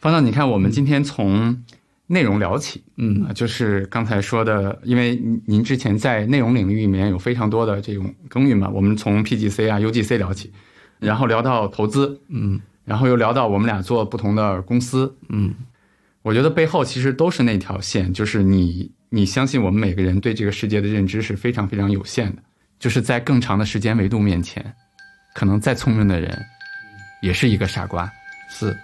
方丈，你看，我们今天从内容聊起，嗯。啊，就是刚才说的，因为您您之前在内容领域里面有非常多的这种耕耘嘛，我们从 PGC 啊、UGC 聊起，然后聊到投资，嗯。然后又聊到我们俩做不同的公司，嗯。我觉得背后其实都是那条线，就是你你相信我们每个人对这个世界的认知是非常非常有限的，就是在更长的时间维度面前，可能再聪明的人也是一个傻瓜。是。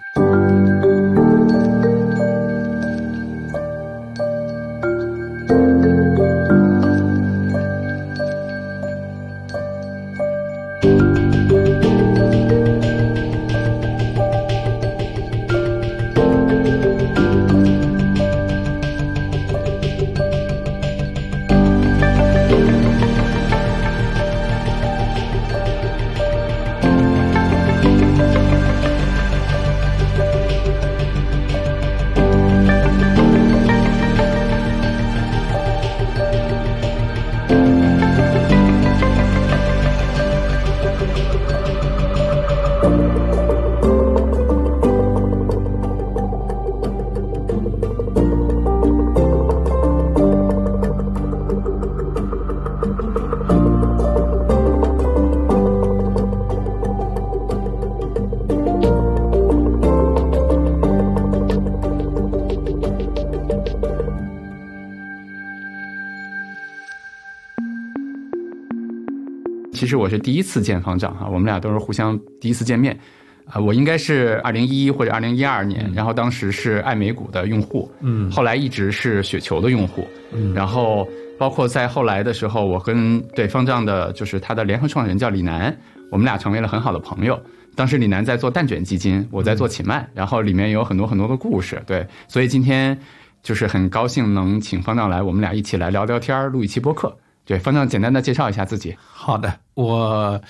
次见方丈哈，我们俩都是互相第一次见面，啊、我应该是二零一一或者二零一二年，然后当时是爱美股的用户，嗯。后来一直是雪球的用户，嗯，然后包括在后来的时候，我跟对方丈的，就是他的联合创始人叫李楠，我们俩成为了很好的朋友。当时李楠在做蛋卷基金，我在做启曼，然后里面有很多很多的故事，对，所以今天就是很高兴能请方丈来，我们俩一起来聊聊天儿，录一期播客。对，方丈简单的介绍一下自己。好的，我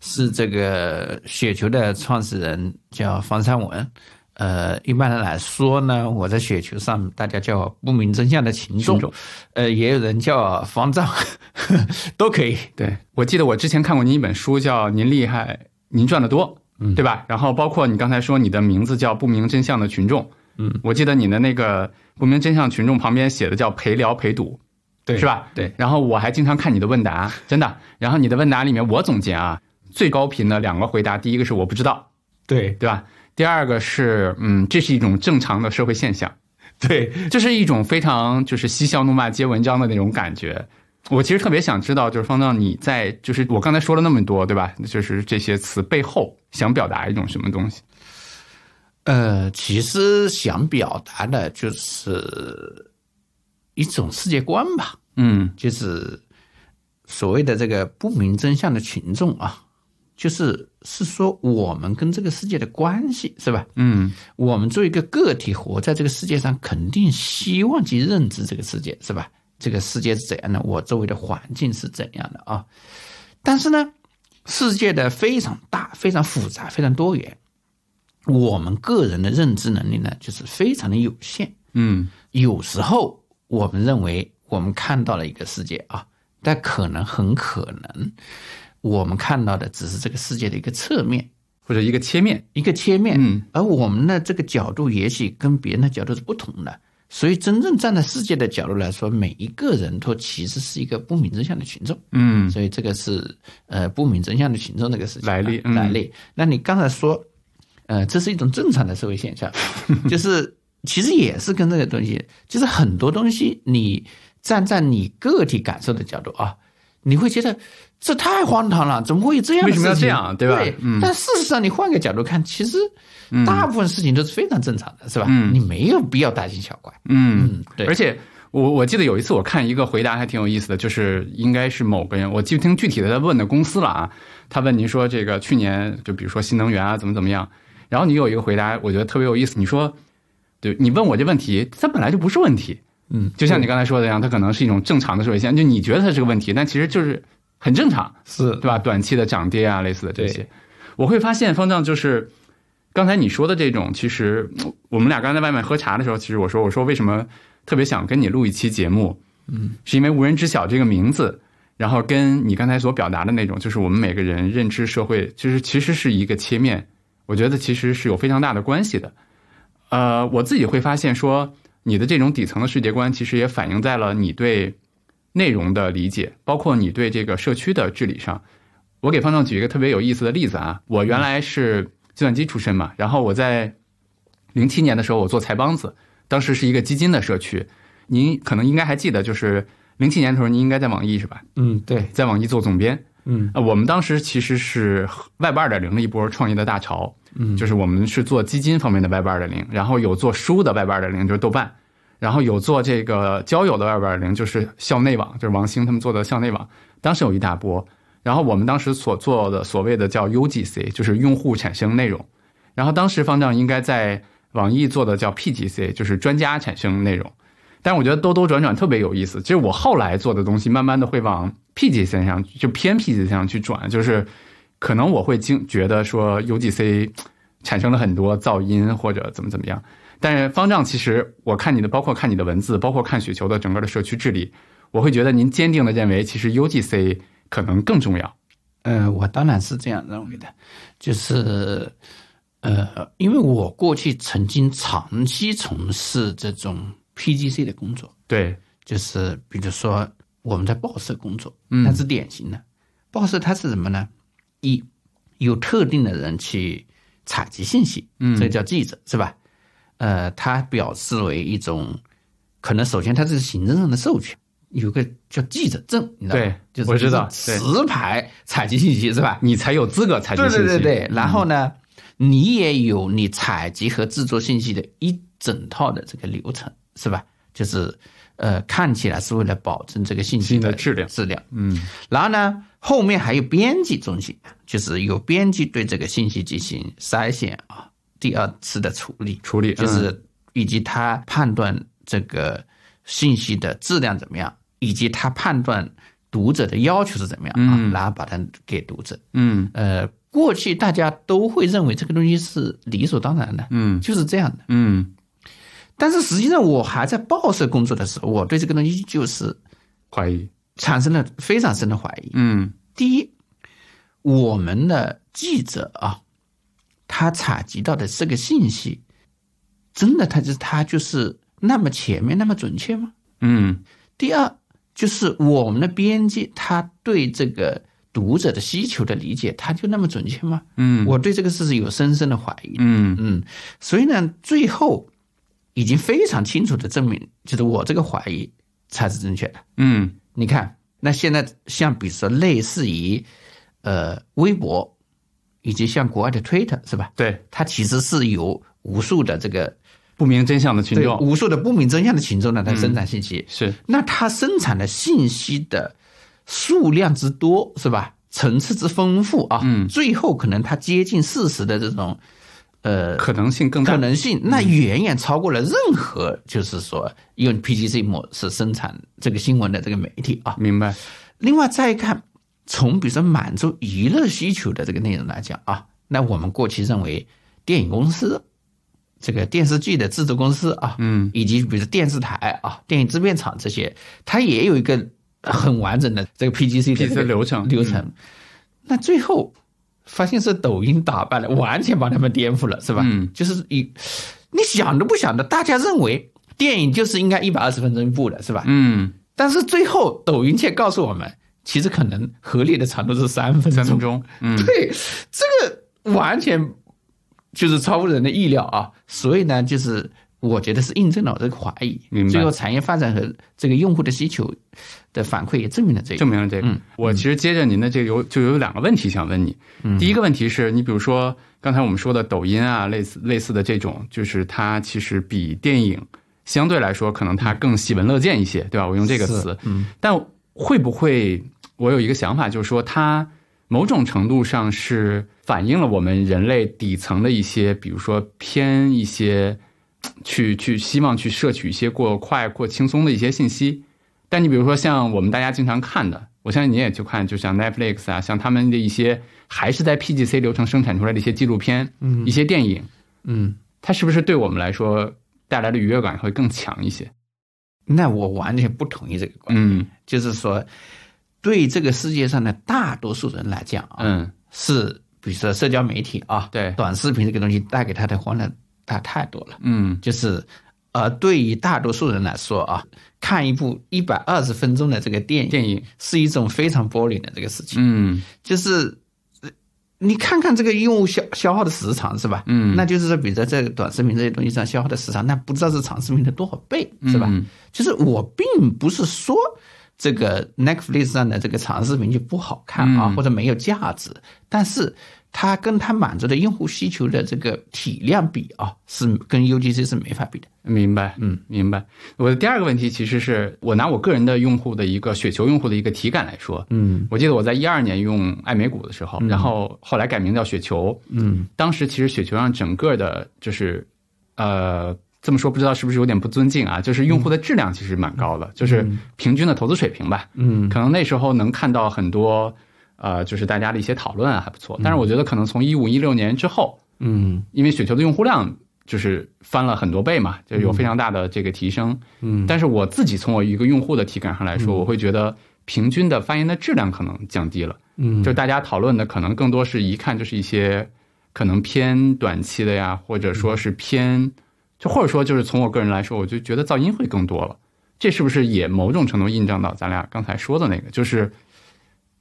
是这个雪球的创始人，叫方三文。呃，一般来说呢，我在雪球上大家叫不明真相的群众，呃，也有人叫方丈，都可以。对我记得我之前看过您一本书，叫《您厉害，您赚得多》，嗯对吧？然后包括你刚才说你的名字叫不明真相的群众，嗯，我记得你的那个不明真相群众旁边写的叫陪聊陪赌，对是吧？对。然后我还经常看你的问答，真的。然后你的问答里面，我总结啊，最高频的两个回答，第一个是我不知道，对对吧？第二个是嗯，这是一种正常的社会现象，对，这是一种非常就是嬉笑怒骂皆文章的那种感觉。我其实特别想知道，就是方丈你在就是我刚才说了那么多，对吧？就是这些词背后想表达一种什么东西？呃，其实想表达的就是一种世界观吧，嗯就是所谓的这个不明真相的群众啊，就是是说我们跟这个世界的关系是吧？嗯我们作为一个个体活在这个世界上，肯定希望去认知这个世界是吧？这个世界是怎样的？我周围的环境是怎样的啊？但是呢，世界的非常大、非常复杂、非常多元，我们个人的认知能力呢，就是非常的有限。嗯有时候我们认为我们看到了一个世界啊，但可能很可能我们看到的只是这个世界的一个侧面、或者一个切面。一个切面，嗯而我们的这个角度也许跟别人的角度是不同的。所以，真正站在世界的角度来说，每一个人都其实是一个不明真相的群众。嗯所以，这个是呃不明真相的群众这个事情啊来历嗯来历。那你刚才说，呃，这是一种正常的社会现象，就是其实也是跟这个东西，就是很多东西，你站在你个体感受的角度啊，你会觉得这太荒唐了，怎么会有这样的事情？为什么要这样对吧对，嗯但事实上，你换个角度看，其实大部分事情都是非常正常的，是吧？嗯你没有必要大惊小怪。嗯嗯，对而且我我记得有一次我看一个回答还挺有意思的，就是应该是某个人，我记不清具体的他问的公司了啊。他问您说这个去年就比如说新能源啊怎么怎么样，然后你有一个回答，我觉得特别有意思。你说，对你问我这问题，它本来就不是问题，嗯，就像你刚才说的一样，它可能是一种正常的社会现象，就你觉得它是个问题，但其实就是很正常。是对吧？短期的涨跌啊，类似的这些，我会发现方丈就是刚才你说的这种，其实我们俩刚才在外面喝茶的时候，其实我说我说为什么特别想跟你录一期节目，嗯，是因为无人知晓这个名字，然后跟你刚才所表达的那种，就是我们每个人认知社会，就是其实是一个切面，我觉得其实是有非常大的关系的。呃，我自己会发现说，你的这种底层的世界观，其实也反映在了你对内容的理解，包括你对这个社区的治理上。我给方丈举一个特别有意思的例子啊，我原来是计算机出身嘛，然后我在零七年的时候，我做财帮子，当时是一个基金的社区。您可能应该还记得，就是零七年的时候，您应该在网易是吧？嗯，对，在网易做总编。嗯啊，我们当时其实是 Web 二点零的一波创业的大潮。嗯，就是我们是做基金方面的 Web 二点零，然后有做书的 Web 二点零，就是豆瓣，然后有做这个交友的 Web 二点零，就是校内网，就是王兴他们做的校内网。当时有一大波，然后我们当时所做的所谓的叫 UGC，就是用户产生内容。然后当时方丈应该在网易做的叫 PGC，就是专家产生内容。但是我觉得兜兜转转特别有意思。其实我后来做的东西，慢慢的会往 PGC 上，就偏 PGC 上去转，就是可能我会经觉得说 UGC 产生了很多噪音或者怎么怎么样。但是方丈其实我看你的，包括看你的文字，包括看雪球的整个的社区治理，我会觉得您坚定的认为，其实 UGC 可能更重要。呃，我当然是这样认为的，就是呃，因为我过去曾经长期从事这种 PGC 的工作，对，就是比如说我们在报社工作，嗯那是典型的。报社它是什么呢？一有特定的人去采集信息，嗯这叫记者是吧？呃，它表示为一种，可能首先它是行政上的授权，有个叫记者证，你知道吗？对就是我知道就是持牌采集信息是吧？你才有资格采集信息。对对对，然后呢，你也有你采集和制作信息的一整套的这个流程，是吧？就是呃，看起来是为了保证这个信息的质量质量。嗯然后呢，后面还有编辑中心，就是有编辑对这个信息进行筛选啊，第二次的处理，处理就是以及他判断这个信息的质量怎么样，以及他判断读者的要求是怎么样啊，嗯然后把它给读者。嗯呃，过去大家都会认为这个东西是理所当然的，嗯就是这样的。嗯，但是实际上，我还在报社工作的时候，我对这个东西就是怀疑。产生了非常深的怀疑。嗯第一，我们的记者啊，他采集到的这个信息，真的他就是他就是那么全面、那么准确吗？嗯第二，就是我们的编辑他对这个读者的需求的理解，他就那么准确吗？嗯我对这个事是有深深的怀疑。嗯嗯，所以呢，最后已经非常清楚的证明，就是我这个怀疑才是正确的。嗯你看，那现在像比如说类似于呃微博，以及像国外的 Twitter 是吧？对，它其实是有无数的这个不明真相的群对众无数的不明真相的群众呢，它生产信息。是那它生产的信息的数量之多，是吧？层次之丰富啊，嗯最后可能它接近事实的这种，呃，可能性更大。可能性，那远远超过了任何就是说用 PGC 模式生产这个新闻的这个媒体啊。明白。另外再看，从比如说满足娱乐需求的这个内容来讲啊，那我们过去认为电影公司、这个电视剧的制作公司啊，嗯以及比如电视台啊、电影制片厂这些，它也有一个很完整的这个 PGC 的这个流程流程。那最后发现是抖音打败了，完全把他们颠覆了，是吧？嗯就是以你想都不想的，大家认为电影就是应该一百二十分钟一部的，是吧？嗯，但是最后抖音却告诉我们，其实可能合理的长度是三分钟。三分钟。嗯 对，这个完全就是超乎人的意料啊！所以呢，就是我觉得是印证了我这个怀疑。最后产业发展和这个用户的需求的反馈也证明了这个。证明了这个。嗯我其实接着您的这个有就有两个问题想问你。嗯第一个问题是你比如说刚才我们说的抖音啊，类似类似的这种，就是它其实比电影相对来说可能它更喜闻乐见一些，对吧？我用这个词。嗯，但会不会我有一个想法，就是说它某种程度上是反映了我们人类底层的一些，比如说偏一些 去去希望去摄取一些过快过轻松的一些信息。但你比如说像我们大家经常看的，我相信你也去看，就像 Netflix 啊，像他们的一些还是在 PGC 流程生产出来的一些纪录片，嗯，一些电影，嗯，它是不是对我们来说带来的愉悦感会更强一些？那我完全不同意这个观点。嗯就是说，对这个世界上的大多数人来讲啊，嗯，是比如说社交媒体啊，对短视频这个东西带给他的欢乐大太多了。嗯就是，呃，对于大多数人来说啊，看一部一百二十分钟的这个电影，电影，是一种非常 boring 的这个事情。嗯就是呃你看看这个用户消消耗的时长是吧？嗯那就是说，比如在这个短视频这些东西上消耗的时长，那不知道是长视频的多少倍，是吧？嗯就是我并不是说这个 Netflix 上的这个长视频就不好看啊，嗯或者没有价值，但是它跟它满足的用户需求的这个体量比啊，是跟 UGC 是没法比的。明白，嗯，明白。我的第二个问题其实是我拿我个人的用户的一个雪球用户的一个体感来说，嗯我记得我在一二年用爱美股的时候，然后后来改名叫雪球，嗯当时其实雪球上整个的就是，呃，这么说不知道是不是有点不尊敬啊？就是用户的质量其实蛮高的，就是平均的投资水平吧。嗯可能那时候能看到很多，呃，就是大家的一些讨论啊，还不错。但是我觉得可能从一五一六年之后，嗯因为雪球的用户量就是翻了很多倍嘛，就有非常大的这个提升。嗯但是我自己从我一个用户的体感上来说，我会觉得平均的发言的质量可能降低了。嗯就大家讨论的可能更多是一看就是一些可能偏短期的呀，或者说是偏，就或者说就是从我个人来说，我就觉得噪音会更多了。这是不是也某种程度印证到咱俩刚才说的那个，就是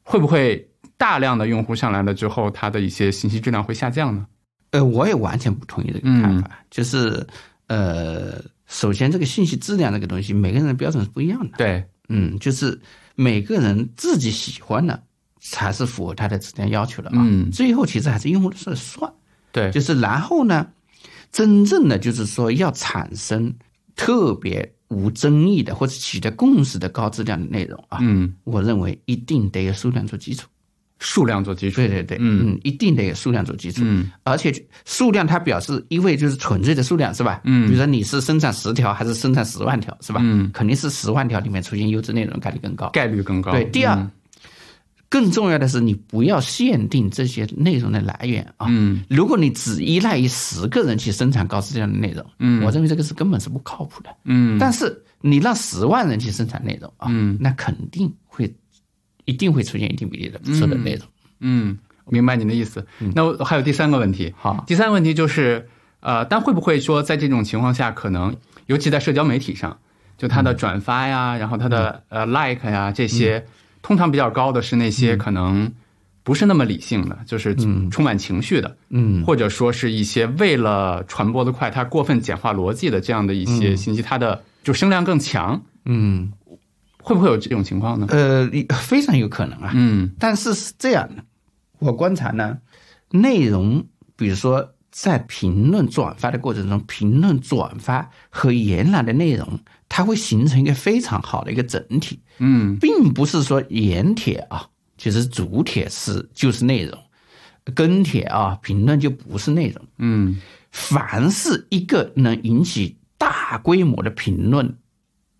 会不会大量的用户上来了之后，它的一些信息质量会下降呢？呃，我也完全不同意这个看法，就是呃，首先这个信息质量这个东西，每个人的标准是不一样的。对，嗯，就是每个人自己喜欢的才是符合他的质量要求的啊。嗯最后其实还是用户的事算，对，就是然后呢，真正的就是说要产生特别无争议的或者取得共识的高质量的内容啊，嗯，我认为一定得有数量做基础。数量做基础，对对对，嗯嗯，一定得有数量做基础。嗯而且数量它表示一味就是纯粹的数量是吧？嗯比如说你是生产十条还是生产十万条是吧？嗯，肯定是十万条里面出现优质内容概率更高。概率更高。对，第二，嗯更重要的是你不要限定这些内容的来源啊。嗯。如果你只依赖于十个人去生产高质量的内容，嗯。我认为这个是根本是不靠谱的。嗯，但是你让十万人去生产内容啊，嗯。那肯定会一定会出现一定比例的不错的内容。嗯，明白您的意思。那我还有第三个问题，好，第三个问题就是，呃，但会不会说在这种情况下，可能尤其在社交媒体上，就它的转发呀，然后它的呃 like 呀这些，通常比较高的是那些可能不是那么理性的，就是充满情绪的，嗯或者说是一些为了传播的快，它过分简化逻辑的这样的一些信息，它的就声量更强，嗯。会不会有这种情况呢？呃，非常有可能啊。嗯但是是这样的，我观察呢，内容比如说在评论转发的过程中，评论转发和原来的内容，它会形成一个非常好的一个整体，嗯。并不是说盐铁啊，其实主铁是就是内容，跟帖啊评论就不是内容。嗯。凡是一个能引起大规模的评论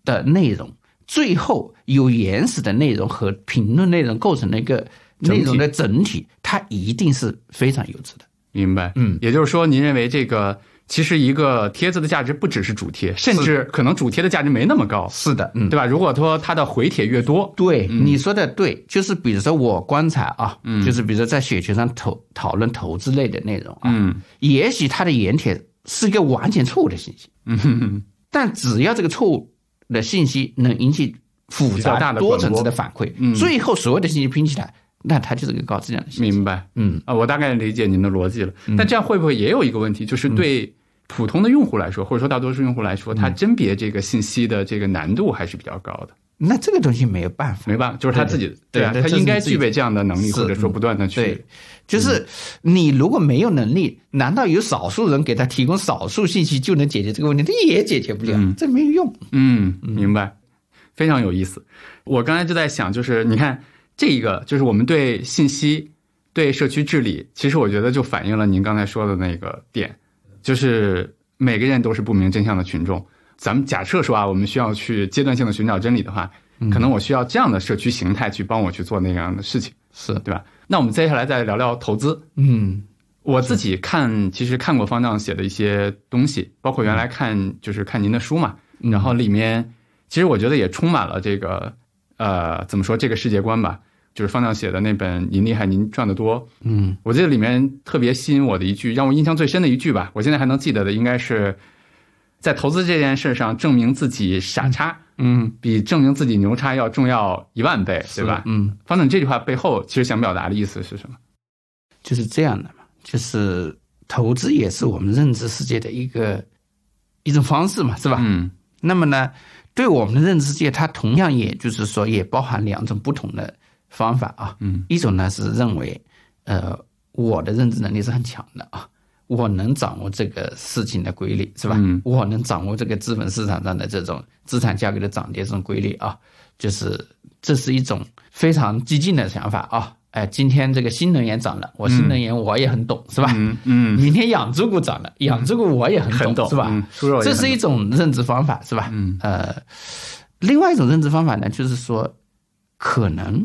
的内容，最后由原始的内容和评论内容构成的一个内容的整体，它一定是非常优质的。明白，嗯，也就是说，您认为这个其实一个帖子的价值不只是主贴，甚至可能主贴的价值没那么高，是的，嗯，对吧？如果说它的回帖越多，对，你说的对，就是比如说我观察啊，嗯。就是比如说在雪球上投讨论投资类的内容啊，嗯。也许它的原帖是一个完全错误的信息，嗯，但只要这个错误的信息能引起复杂大杂多层次的反馈，嗯。最后所有的信息拼起来，那它就是个高质量的信息。明白嗯啊，我大概理解您的逻辑了。但这样会不会也有一个问题，就是对普通的用户来说，或者说大多数用户来说，他甄别这个信息的这个难度还是比较高的？那这个东西没有办法，没办法，就是他自己啊，对啊他应该具备这样的能力，或者说不断的去对，就是你如果没有能力，难道有少数人给他提供少数信息就能解决这个问题？他也解决不了，这没有用。嗯，明白，非常有意思。我刚才就在想，就是你看这一个，就是我们对信息、对社区治理，其实我觉得就反映了您刚才说的那个点，就是每个人都是不明真相的群众。咱们假设说啊，我们需要去阶段性的寻找真理的话，可能我需要这样的社区形态去帮我去做那样的事情，是，对吧？那我们接下来再聊聊投资。嗯我自己看，其实看过方丈写的一些东西，包括原来看就是看您的书嘛，嗯然后里面其实我觉得也充满了这个呃怎么说这个世界观吧。就是方丈写的那本《您厉害，您赚得多》。嗯我记得里面特别吸引我的一句，让我印象最深的一句吧，我现在还能记得的，应该是在投资这件事上证明自己傻叉，嗯，比证明自己牛叉要重要一万倍，对吧？嗯，方正这句话背后其实想表达的意思是什么？就是这样的嘛，就是投资也是我们认知世界的一个一种方式嘛，是吧？嗯那么呢，对我们的认知世界，它同样也就是说，也包含两种不同的方法啊。嗯一种呢是认为，呃，我的认知能力是很强的啊，我能掌握这个事情的规律，是吧？嗯我能掌握这个资本市场上的这种资产价格的涨跌这种规律啊，就是这是一种非常激进的想法啊。哎，今天这个新能源涨了，我新能源我也很懂，是吧？嗯嗯，明天养猪股涨了，养猪股我也很懂，是吧？这是一种认知方法，是吧？嗯呃，另外一种认知方法呢，就是说，可能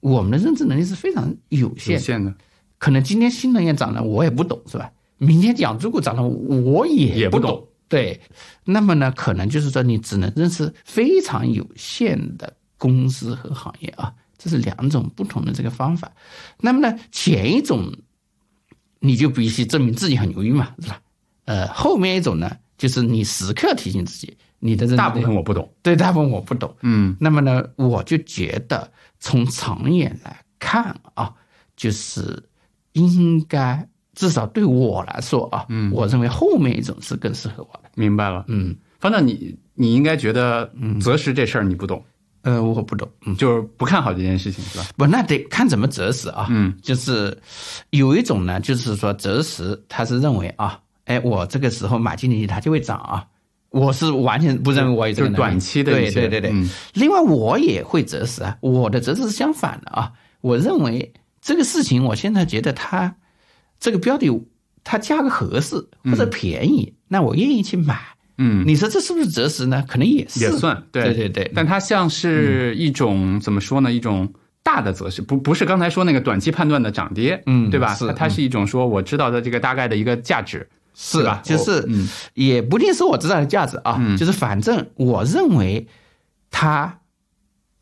我们的认知能力是非常有有限，限的，可能今天新能源涨了，我也不懂，是吧？明天养猪股涨了，我也不也不懂。对，那么呢，可能就是说，你只能认识非常有限的公司和行业啊，这是两种不同的这个方法。那么呢，前一种你就必须证明自己很牛逼嘛，是吧？呃，后面一种呢，就是你时刻提醒自己，你的大部分我不懂。对大部分我不懂。嗯那么呢，我就觉得从长远来看啊，就是应该至少对我来说啊，嗯我认为后面一种是更适合我的。明白了。嗯，反正，你你应该觉得择时这事儿你不懂，呃，我不懂，嗯，就是不看好这件事情，是吧？不，那得看怎么择时啊。嗯就是有一种呢，就是说择时，他是认为啊，哎，我这个时候买进去它就会涨啊。我是完全不认为我有这个短期的对对对对。嗯另外，我也会择时啊，我的择时是相反的啊。我认为这个事情，我现在觉得它这个标的它价格合适或者便宜，那我愿意去买。嗯，你说这是不是择时呢？可能也是，也算对对对对。但它像是一种、怎么说呢？一种大的择时，不不是刚才说那个短期判断的涨跌，嗯对吧？是它它是一种说我知道的这个大概的一个价值，是吧就是嗯也不一定是我知道的价值啊，嗯就是反正我认为它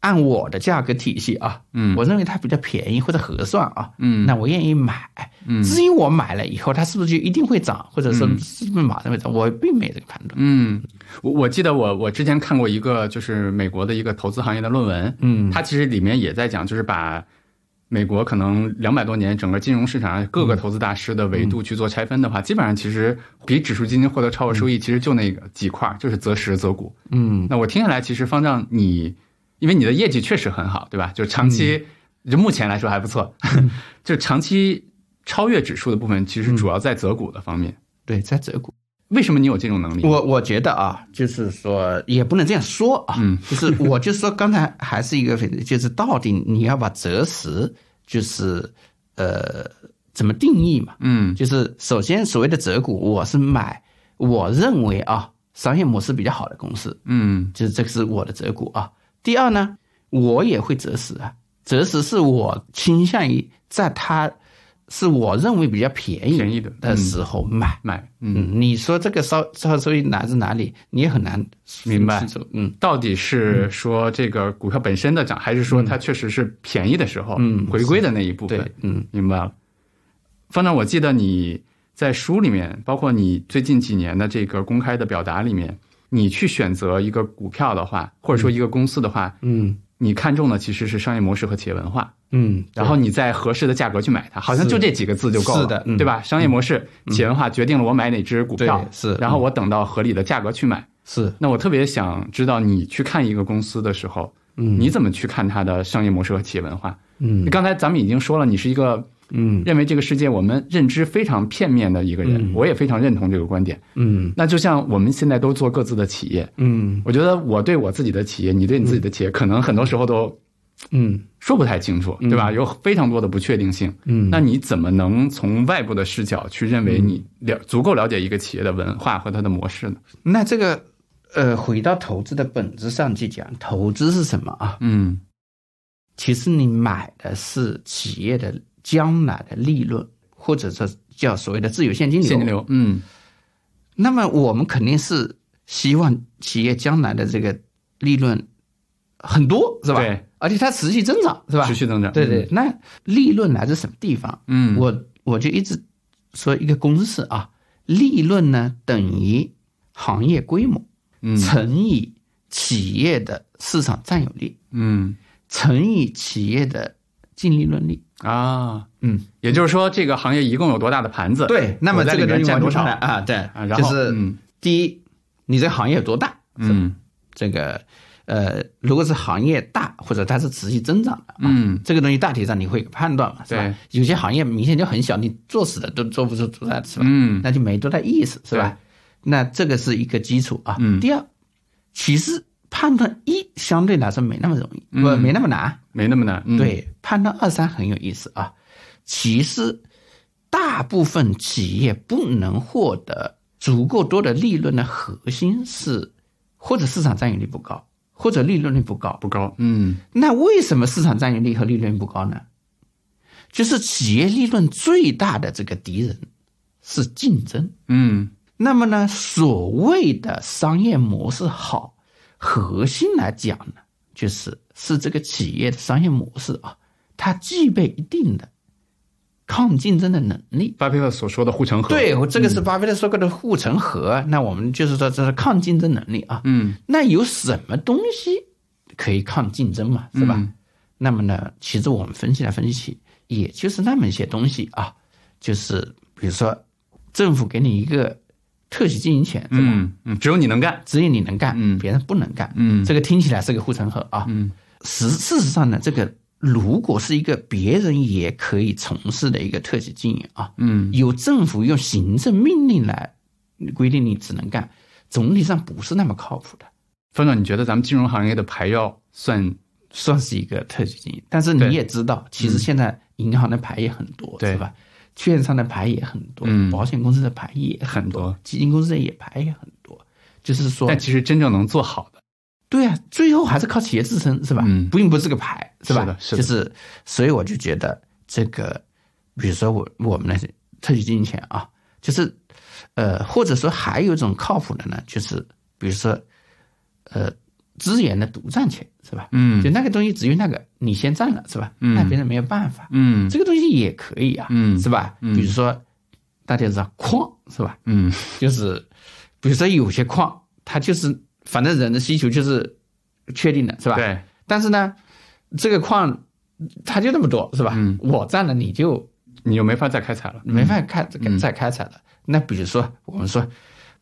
按我的价格体系啊，嗯。我认为它比较便宜或者合算啊，嗯。那我愿意买。嗯。至于我买了以后它是不是就一定会涨，或者是是不是马上会涨，我并没有这个判断。嗯，我我记得我我之前看过一个就是美国的一个投资行业的论文，嗯。它其实里面也在讲，就是把美国可能两百多年整个金融市场上各个投资大师的维度去做拆分的话，基本上其实比指数基金获得超额收益，其实就那个几块儿，就是择时择股。嗯。那我听下来，其实方丈你，因为你的业绩确实很好，对吧？就长期，就目前来说还不错，就长期超越指数的部分，其实主要在择股的方面。对，在择股。为什么你有这种能力？我我觉得啊，就是说也不能这样说啊，嗯就是我就说刚才还是一个，就是到底你要把择时，就是呃怎么定义嘛？嗯就是首先所谓的择股，我是买我认为啊商业模式比较好的公司，嗯就是这个是我的择股啊。第二呢，我也会择时啊，择时是我倾向于在它是我认为比较便宜便宜的的时候买。买嗯。嗯，你说这个烧烧收益来自哪里，你也很难明白嗯，到底是说这个股票本身的涨，还是说它确实是便宜的时候，嗯回归的那一部分？对，嗯明白了。方丈，我记得你在书里面，包括你最近几年的这个公开的表达里面，你去选择一个股票的话，或者说一个公司的话，嗯。你看中的其实是商业模式和企业文化，嗯，然后你在合适的价格去买它，好像就这几个字就够了，是的嗯。对吧？商业模式、企业文化决定了我买哪只股票对，是然后我等到合理的价格去买。是。那我特别想知道，你去看一个公司的时候，嗯。你怎么去看它的商业模式和企业文化？嗯。刚才咱们已经说了，你是一个嗯认为这个世界我们认知非常片面的一个人，我也非常认同这个观点。嗯那就像我们现在都做各自的企业，嗯我觉得我对我自己的企业，你对你自己的企业，可能很多时候都嗯说不太清楚，对吧？有非常多的不确定性。嗯，那你怎么能从外部的视角去认为你了足够了解一个企业的文化和它的模式呢？那这个呃，回到投资的本质上去讲，投资是什么啊？嗯其实你买的是企业的将来的利润，或者说叫所谓的自由现金流。现金流，嗯那么我们肯定是希望企业将来的这个利润很多，是吧？对，而且它持续增长，是吧？持续增长，对对，那利润来自什么地方？嗯，我我就一直说一个公式啊，利润呢等于行业规模嗯乘以企业的市场占有率嗯乘以企业的净利润率。啊，嗯，也就是说，这个行业一共有多大的盘子？对，那么这个占多少啊？对啊，然后就是嗯第一，你这个行业有多大？嗯这个呃，如果是行业大或者它是持续增长的，啊，嗯这个东西大体上你会判断嘛，是吧对？有些行业明显就很小，你做死的都做不出多大，是吧？嗯那就没多大意思，是吧？那这个是一个基础啊。嗯第二，其实判断一相对来说没那么容易，不、嗯没那么难。没那么难。嗯，对，判断二三很有意思啊。其实，大部分企业不能获得足够多的利润的核心是，或者市场占有率不高，或者利润率不高。不高。嗯那为什么市场占有率和利润不高呢？就是企业利润最大的这个敌人是竞争。嗯那么呢，所谓的商业模式好，核心来讲呢，就是是这个企业的商业模式啊，它具备一定的抗竞争的能力。巴菲特所说的护城河。，对，我这个是巴菲特说过的护城河。那我们就是说这是抗竞争能力啊。嗯那有什么东西可以抗竞争嘛？是吧？嗯那么呢，其实我们分析来分析去，也就是那么一些东西啊，就是比如说政府给你一个特许经营权，对吧？嗯嗯，只有你能干。只有你能干，嗯别人不能干。嗯这个听起来是个护城河啊。嗯实事实上呢，这个如果是一个别人也可以从事的一个特许经营啊，嗯。由政府用行政命令来规定你只能干，总体上不是那么靠谱的。冯总，你觉得咱们金融行业的牌要算算是一个特许经营，但是你也知道，其实现在银行的牌也很多，对。是吧？券商的牌也很多，嗯。保险公司的牌也很很多。基金公司的也牌也很多。就是说，但其实真正能做好的，对啊，最后还是靠企业自身，是吧？嗯并不是个牌，是吧？是的是的就是，所以我就觉得这个，比如说我我们那些特许经营权啊，就是，呃，或者说还有一种靠谱的呢，就是比如说，呃，资源的独占权，是吧？嗯就那个东西只有那个你先占了，是吧？嗯那别人没有办法，嗯这个东西也可以啊，嗯是吧？嗯比如说大家知道矿，是吧？嗯就是比如说有些矿，它就是反正人的需求就是确定的，是吧？。对，但是呢，这个矿它就那么多，是吧？嗯我占了你就你就没法再开采了。没法开、嗯再开采了。那比如说我们说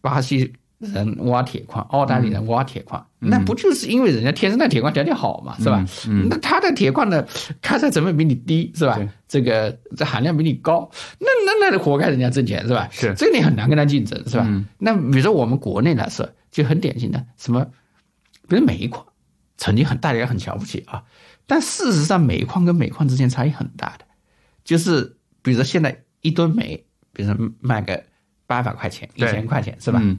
巴西人挖铁矿，澳大利亚人挖铁矿，那不就是因为人家天生的铁矿条件好嘛，是吧？嗯那他的铁矿的开采成本比你低，是吧对？这个这含量比你高，那那那活该人家挣钱，是吧？是这个你很难跟他竞争，是吧？嗯那比如说我们国内来说，就很典型的什么，比如煤矿，曾经很大家很瞧不起啊，但事实上煤矿跟煤矿之间差异很大的，就是比如说现在一吨煤，比如说卖个八百块钱、一千块钱，是吧？嗯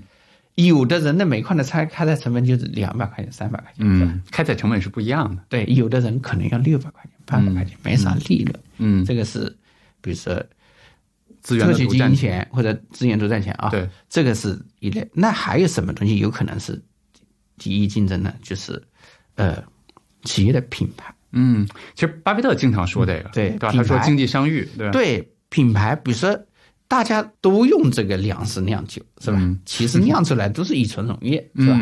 有的人的煤矿的开开采成本就是两百块钱、三百块钱，是吧？嗯，开采成本是不一样的。对，有的人可能要六百块钱、八百块钱，没啥利润。嗯，这个是，比如说资源特许经营的独占权或者资源独占权啊，对，这个是一类。那还有什么东西有可能是第一竞争呢？就是呃，企业的品牌。嗯，其实巴菲特经常说这个，对对吧？他说经济商誉，对？对品牌，比如说大家都用这个粮食酿酒，是吧？嗯其实酿出来都是乙醇溶液，是吧？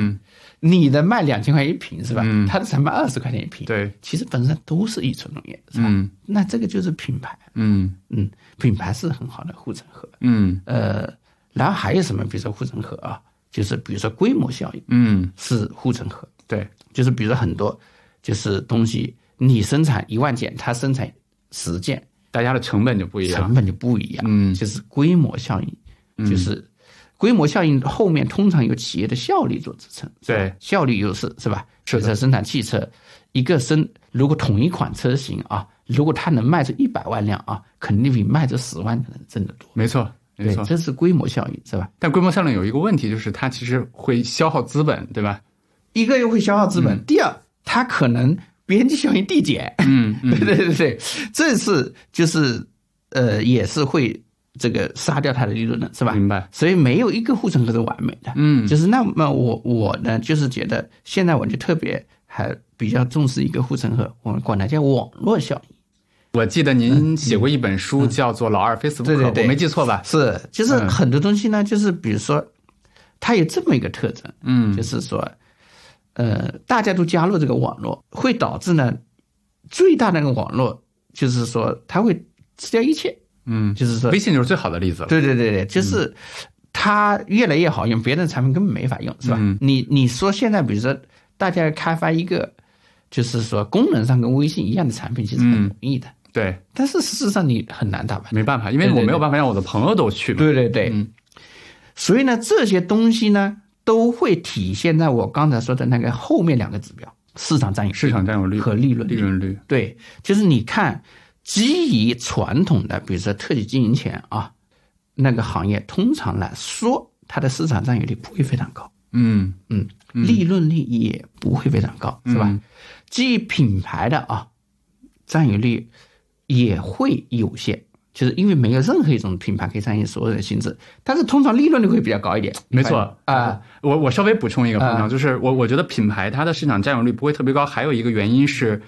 嗯，你的卖两千块一瓶，是吧？嗯。它的才卖二十块钱一瓶，对，其实本身都是乙醇溶液，是吧？嗯。那这个就是品牌，嗯。嗯，品牌是很好的护城河。嗯。呃，然后还有什么？比如说护城河啊，就是比如说规模效应嗯，是护城河，对，就是比如说很多就是东西，你生产一万件，它生产十件，大家的成本就不一样。成本就不一样，嗯。就是规模效应，就是规模效应后面通常由企业的效率做支撑，对，效率优势是吧？是的比如说生产汽车，一个生如果同一款车型啊，如果它能卖出一百万辆啊，肯定比卖出十万的人挣得多。没错，没，错。这是规模效应，是吧？但规模效应有一个问题，就是它其实会消耗资本，对吧？一个又会消耗资本，第二，它可能边际效应递减，嗯嗯对对对对，这是就是呃，也是会这个杀掉它的利润了，是吧？明白。所以没有一个护城河是完美的，嗯就是那么我我呢，就是觉得现在我就特别还比较重视一个护城河，我们管它叫网络效应。我记得您写过一本书，叫做《老二 Facebook》，对对对我没记错吧？是，就是嗯很多东西呢，就是比如说，它有这么一个特征，嗯就是说，呃，大家都加入这个网络，会导致呢，最大的那个网络就是说，它会吃掉一切，嗯，就是说微，信就是最好的例子了。对对对对，就是它越来越好用，别的产品根本没法用，是吧？嗯你你说现在，比如说大家开发一个，就是说功能上跟微信一样的产品，其实很嗯容易的，对，但是事实上你很难打败。没办法，因为我没有办法让我的朋友都去嘛。对对对，嗯所以呢，这些东西呢，都会体现在我刚才说的那个后面两个指标：市场占有率市场占有率和利润率。利润率，对，就是你看，基于传统的，比如说特许经营权啊，那个行业通常来说，它的市场占有率不会非常高，嗯嗯，利润率也不会非常高，是吧嗯？基于品牌的啊，占有率也会有限。就是因为没有任何一种品牌可以占有所有的性质，但是通常利润率会比较高一点。没错啊，我我稍微补充一个方啊向，就是我我觉得品牌它的市场占有率不会特别高，还有一个原因是，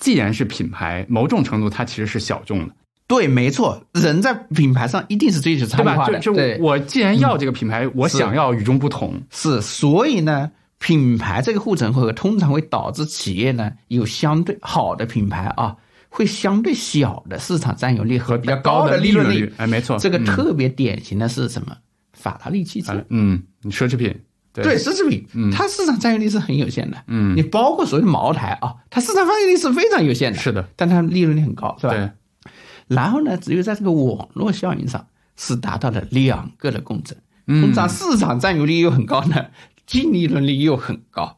既然是品牌，某种程度它其实是小众的，对，没错，人在品牌上一定是追求差？异化的，就我既然要这个品牌，我想要与众不同，是，所以呢，品牌这个护城河通常会导致企业呢有相对好的品牌啊，会相对小的市场占有率和比较高的利润率。。哎，没错，这个嗯特别典型的是什么？法拉利汽车。嗯，嗯奢侈品，对对，奢侈品，它市场占有率是很有限的。嗯你包括所谓的茅台啊，它市场占有率是非常有限的，是的，但它利润率很高，是吧？对，然后呢，只有在这个网络效应上是达到了两个的共振，嗯通常市场占有率又很高呢，净利润率又很高。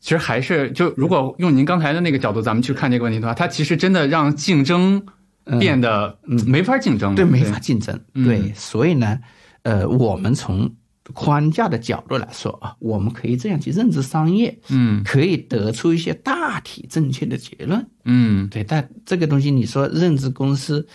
其实还是就如果用您刚才的那个角度，咱们去看这个问题的话，它其实真的让竞争变得没法竞争了，对，没法竞争。嗯对，所以呢，呃，我们从框架的角度来说啊，我们可以这样去认知商业，嗯可以得出一些大体正确的结论。嗯，对，但这个东西你说认知公司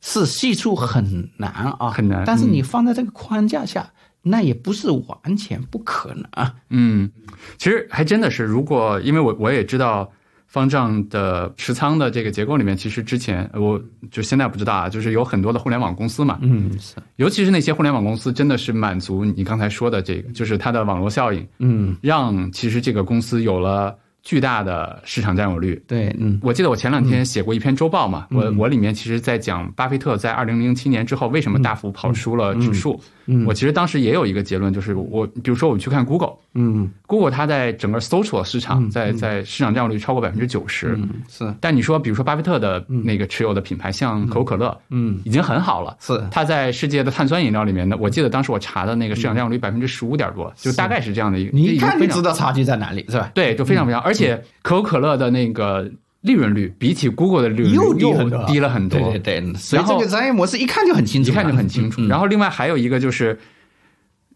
是细处很难啊，很难但是你放在这个框架下，那也不是完全不可能啊。嗯，其实还真的是，如果因为我我也知道方丈的持仓的这个结构里面，其实之前我就现在不知道啊，就是有很多的互联网公司嘛，嗯，是，尤其是那些互联网公司，真的是满足你刚才说的这个，就是它的网络效应，嗯，让其实这个公司有了巨大的市场占有率。对，嗯。我记得我前两天写过一篇周报嘛，我我里面其实在讲巴菲特在二零零七年之后为什么大幅跑输了指数。嗯。我其实当时也有一个结论，就是我比如说我们去看 Google，嗯。Google 它在整个搜索市场在在市场占有率超过百分之九十。嗯，是，但你说，比如说巴菲特的那个持有的品牌，像可口可乐，嗯。已经很好了。是，它在世界的碳酸饮料里面呢，我记得当时我查的那个市场占有率百分之十五点多，就大概是这样的一个。你一看就知道差距在哪里，是吧？对，就非常非常，而且可口可乐的那个利润率比起 Google 的利润率又低了很多，对对对，所以这个商业模式一看就很清楚，一看就很清楚。嗯。然后另外还有一个就是，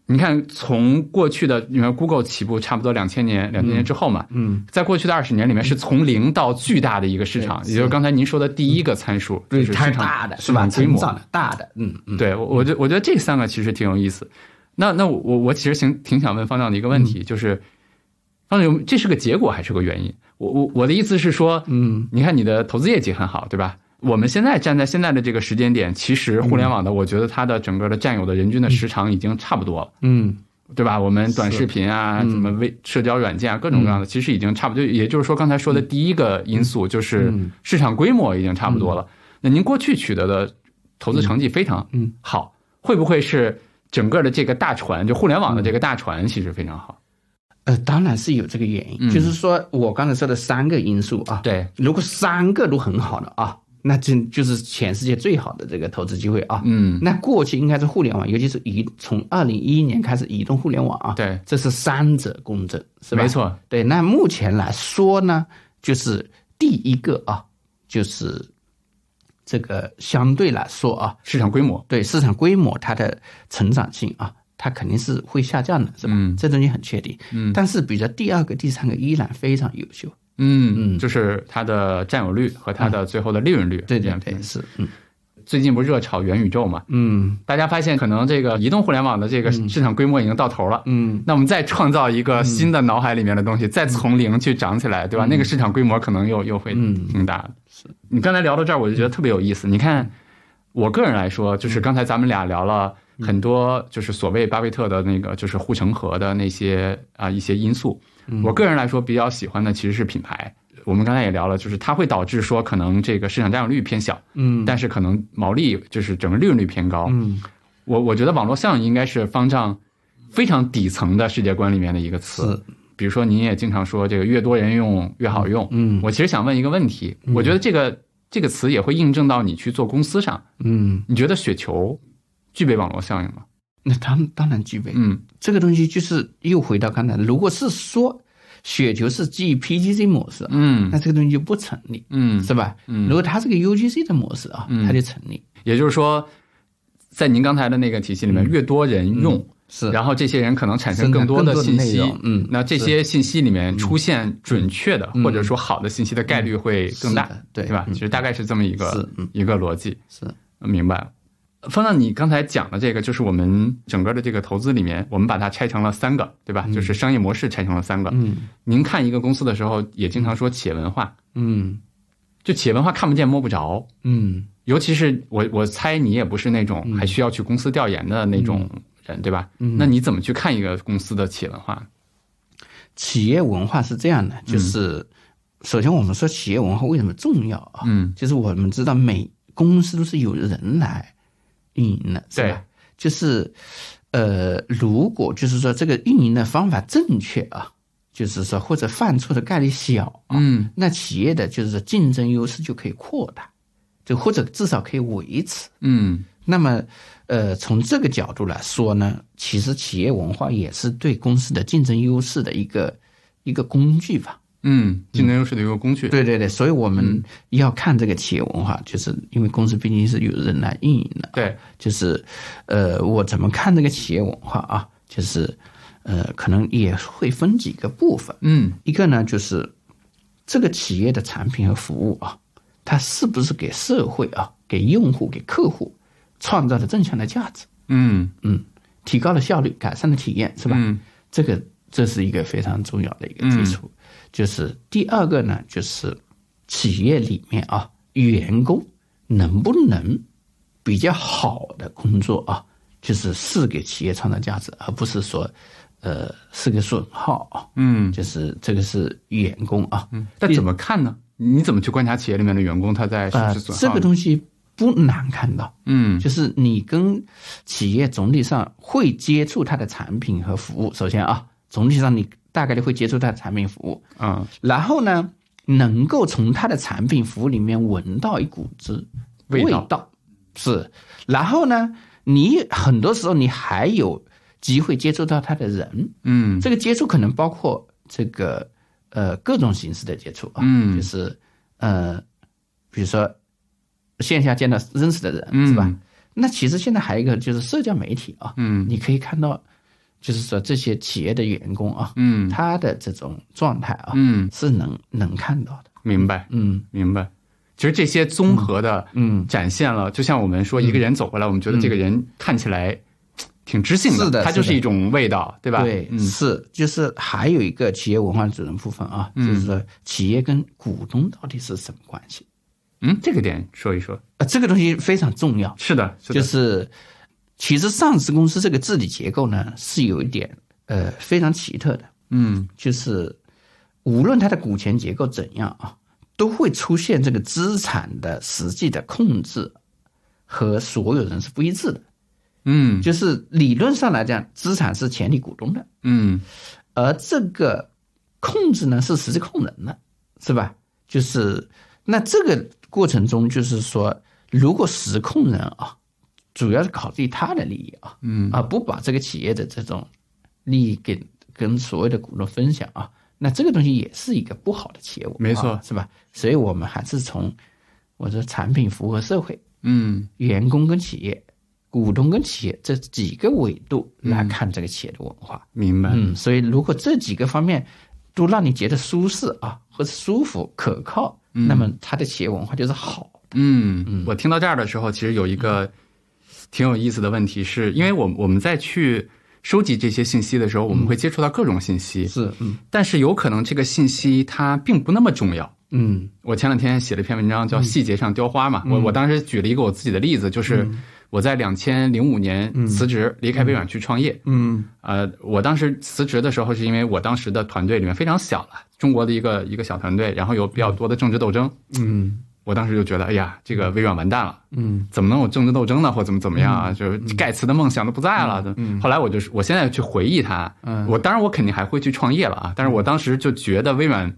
你看从过去的，你看 Google 起步差不多两千年，两千年之后嘛，嗯，在过去的二十年里面是从零到巨大的一个市场，也就是刚才您说的第一个参数，是市场大的是吧？规模。大的，嗯嗯，对，我我觉我觉得这三个其实挺有意思。那那我我我其实挺挺想问方丈的一个问嗯。题，就是方丈，这是个结果还是个原因？我我我的意思是说，嗯，你看你的投资业绩很好，对吧？我们现在站在现在的这个时间点，其实互联网的，我觉得它的整个的占有的人均的时长已经差不多了，嗯对吧？我们短视频啊，什么微社交软件啊，各种各样的，其实已经差不多。也就是说，刚才说的第一个因素就是市场规模已经差不多了。那您过去取得的投资成绩非常嗯好，会不会是整个的这个大船，就互联网的这个大船，其实非常好？呃，当然是有这个原因，嗯。就是说我刚才说的三个因素啊，对，如果三个都很好的啊，那真就是全世界最好的这个投资机会啊。嗯，那过去应该是互联网，尤其是移从二零一一年开始移动互联网啊，对，这是三者共振，是吧？没错，对，那目前来说呢，就是第一个啊，就是这个相对来说啊，市场规模，对市场规模它的成长性啊，它肯定是会下降的，是吧？嗯这东西很确定。嗯但是比如说第二个、第三个依然非常优秀。嗯嗯，就是它的占有率和它的最后的利润率，对对对，是嗯最近不热炒元宇宙嘛？嗯大家发现可能这个移动互联网的这个市场规模已经到头了。嗯那我们再创造一个新的脑海里面的东西，再从零去长起来，对吧？那个市场规模可能又又会嗯挺大的。你刚才聊到这儿，我就觉得特别有意思。你看，我个人来说，就是刚才咱们俩聊了很多，就是所谓巴菲特的那个就是护城河的那些啊一些因素。我个人来说比较喜欢的其实是品牌。我们刚才也聊了，就是它会导致说可能这个市场占有率偏小，嗯但是可能毛利就是整个利润率偏高。嗯我我觉得网络效应应该是方丈非常底层的世界观里面的一个词。是比如说，您也经常说这个越多人用越好用。嗯我其实想问一个问题，我觉得这个这个词也会印证到你去做公司上。嗯，你觉得雪球具备网络效应吗？那当当然具备。嗯。这个东西就是又回到刚才，如果是说雪球是基于 PGC 模式，嗯。那这个东西就不成立，嗯，是吧？嗯。如果它是个 UGC 的模式啊，嗯。它就成立。也就是说，在您刚才的那个体系里面，越多人用，是，然后这些人可能产生更多的信息嗯。那这些信息里面出现准确的嗯或者说好的信息的概率会更大对。对吧？嗯。其实大概是这么一个一个逻辑。是，明白了。方丈，你刚才讲的这个，就是我们整个的这个投资里面，我们把它拆成了三个，对吧？就是商业模式拆成了三个。嗯您看一个公司的时候，也经常说企业文化，嗯就企业文化看不见摸不着，嗯尤其是我我猜你也不是那种还需要去公司调研的那种人，对吧？嗯那你怎么去看一个公司的企业文化？企业文化是这样的，就是、首先我们说企业文化为什么重要啊？嗯就是我们知道每公司都是有人来运营了，是对吧？就是呃，如果就是说这个运营的方法正确啊，就是说或者犯错的概率小啊，嗯那企业的就是说竞争优势就可以扩大，就或者至少可以维持。嗯那么，呃，从这个角度来说呢，其实企业文化也是对公司的竞争优势的一个一个工具吧。嗯，竞争优势的一个工具。对对对，所以我们要看这个企业文化，就是因为公司毕竟是有人来运营的。对，就是，呃，我怎么看这个企业文化啊？就是，呃，可能也会分几个部分。嗯一个呢，就是这个企业的产品和服务啊，它是不是给社会啊、给用户、给客户创造了正向的价值？嗯嗯，提高了效率，改善了体验，是吧？嗯这个这是一个非常重要的一个基础。就是第二个呢，就是企业里面啊，员工能不能比较好的工作啊，就是是给企业创造价值，而不是说呃是个损耗啊。嗯就是这个是员工啊，嗯，但怎么看呢？你怎么去观察企业里面的员工他在是不呃是损耗？这个东西不难看到，嗯就是你跟企业总体上会接触它的产品和服务。首先啊，总体上你大概率会接触它的产品服务，嗯然后呢，能够从他的产品服务里面闻到一股子味道。道。是，然后呢，你很多时候你还有机会接触到他的人，嗯。这个接触可能包括这个呃各种形式的接触啊，嗯。就是呃，比如说线下见到认识的人、嗯。是吧？那其实现在还有一个就是社交媒体啊，嗯。你可以看到，就是说这些企业的员工啊，嗯。他的这种状态啊，嗯，是能能看到的，明白嗯。明白。其实这些综合的嗯，展现了，就像我们说一个人走过来，我们觉得这个人看起来挺知性是的他就是一种味道，对吧？对，嗯。是，就是还有一个企业文化组成部分啊，嗯。就是说企业跟股东到底是什么关系？嗯，这个点说一说。啊，这个东西非常重要。是的，是的，就是其实上市公司这个治理结构呢是有一点呃非常奇特的，嗯。就是无论它的股权结构怎样啊，都会出现这个资产的实际的控制和所有人是不一致的。嗯。就是理论上来讲，资产是潜力股东的，嗯。而这个控制呢是实际控人的，是吧？就是那这个过程中，就是说，如果实控人啊，主要是考虑他的利益啊，嗯啊，不把这个企业的这种利益给跟所谓的股东分享啊，那这个东西也是一个不好的企业文化，没错是吧？所以我们还是从我说产品、服务和社会、嗯员工跟企业、股东跟企业这几个维度来看这个企业的文化。明白。嗯，所以如果这几个方面都让你觉得舒适啊，或者舒服、可靠，那么它的企业文化就是好。嗯，我听到这儿的时候，其实有一个挺有意思的问题，是因为我我们在去收集这些信息的时候，我们会接触到各种信息，是，嗯。但是有可能这个信息它并不那么重要。嗯。我前两天写了一篇文章，叫《细节上雕花》嘛。我我当时举了一个我自己的例子，就是我在两千零五年辞职离开微软去创业。嗯。呃，我当时辞职的时候，是因为我当时的团队里面非常小了，中国的一个一个小团队，然后有比较多的政治斗争。嗯我当时就觉得，哎呀，这个微软完蛋了，嗯。怎么能有政治斗争呢？或怎么怎么样啊？就是盖茨的梦想都不在了。后来我就是，我现在去回忆它，我当然我肯定还会去创业了啊，但是我当时就觉得微软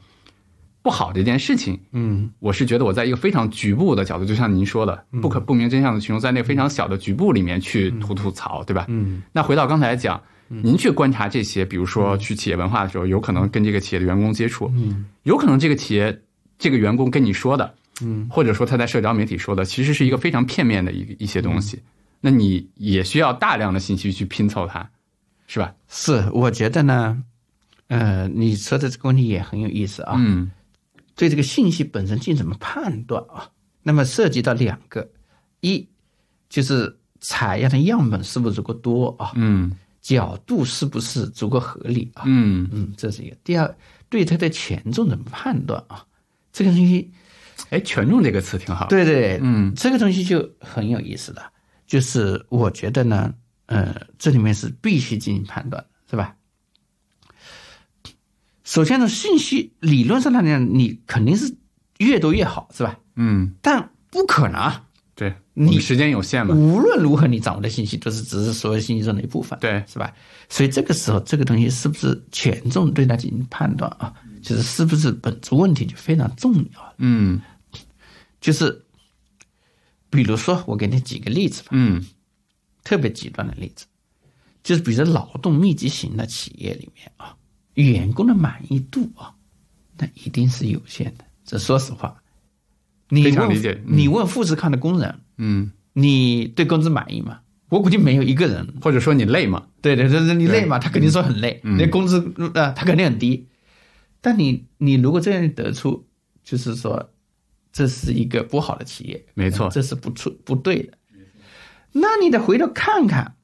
不好这件事情，嗯。我是觉得我在一个非常局部的角度，就像您说的，不可不明真相的群众在那个非常小的局部里面去吐吐槽，对吧？嗯。那回到刚才讲，您去观察这些，比如说去企业文化的时候，有可能跟这个企业的员工接触，嗯。有可能这个企业这个员工跟你说的，嗯，或者说他在社交媒体说的，其实是一个非常片面的一一些东西。那你也需要大量的信息去拼凑它，是吧？是，我觉得呢，呃，你说的这个问题也很有意思啊。嗯对这个信息本身进行怎么判断啊？那么涉及到两个，一就是采样的样本是不是足够多啊？嗯角度是不是足够合理啊？嗯，嗯，这是一个。第二，对它的权重怎么判断啊？这个东西，哎，权重这个词挺好。，对对，嗯这个东西就很有意思了。就是我觉得呢，呃，这里面是必须进行判断，是吧？首先呢，信息理论上来讲，你肯定是越多越好，是吧？嗯，但不可能啊！对，你时间有限嘛。无论如何，你掌握的信息都是只是所有信息中的一部分，对是吧？所以这个时候，这个东西是不是权重对它进行判断啊？就是是不是本质问题就非常重要了。嗯就是比如说，我给你举个例子吧，嗯特别极端的例子，就是比如说劳动密集型的企业里面啊，员工的满意度啊，那一定是有限的。这说实话，你非常问理解嗯你问富士康的工人，嗯，你对工资满意吗？我估计没有一个人。或者说你累吗？对对对，你累吗？他肯定说很累，嗯那工资呃，他肯定很低。但你你如果这样得出，就是说这是一个不好的企业，没错这是不错不对的。那你得回头看看，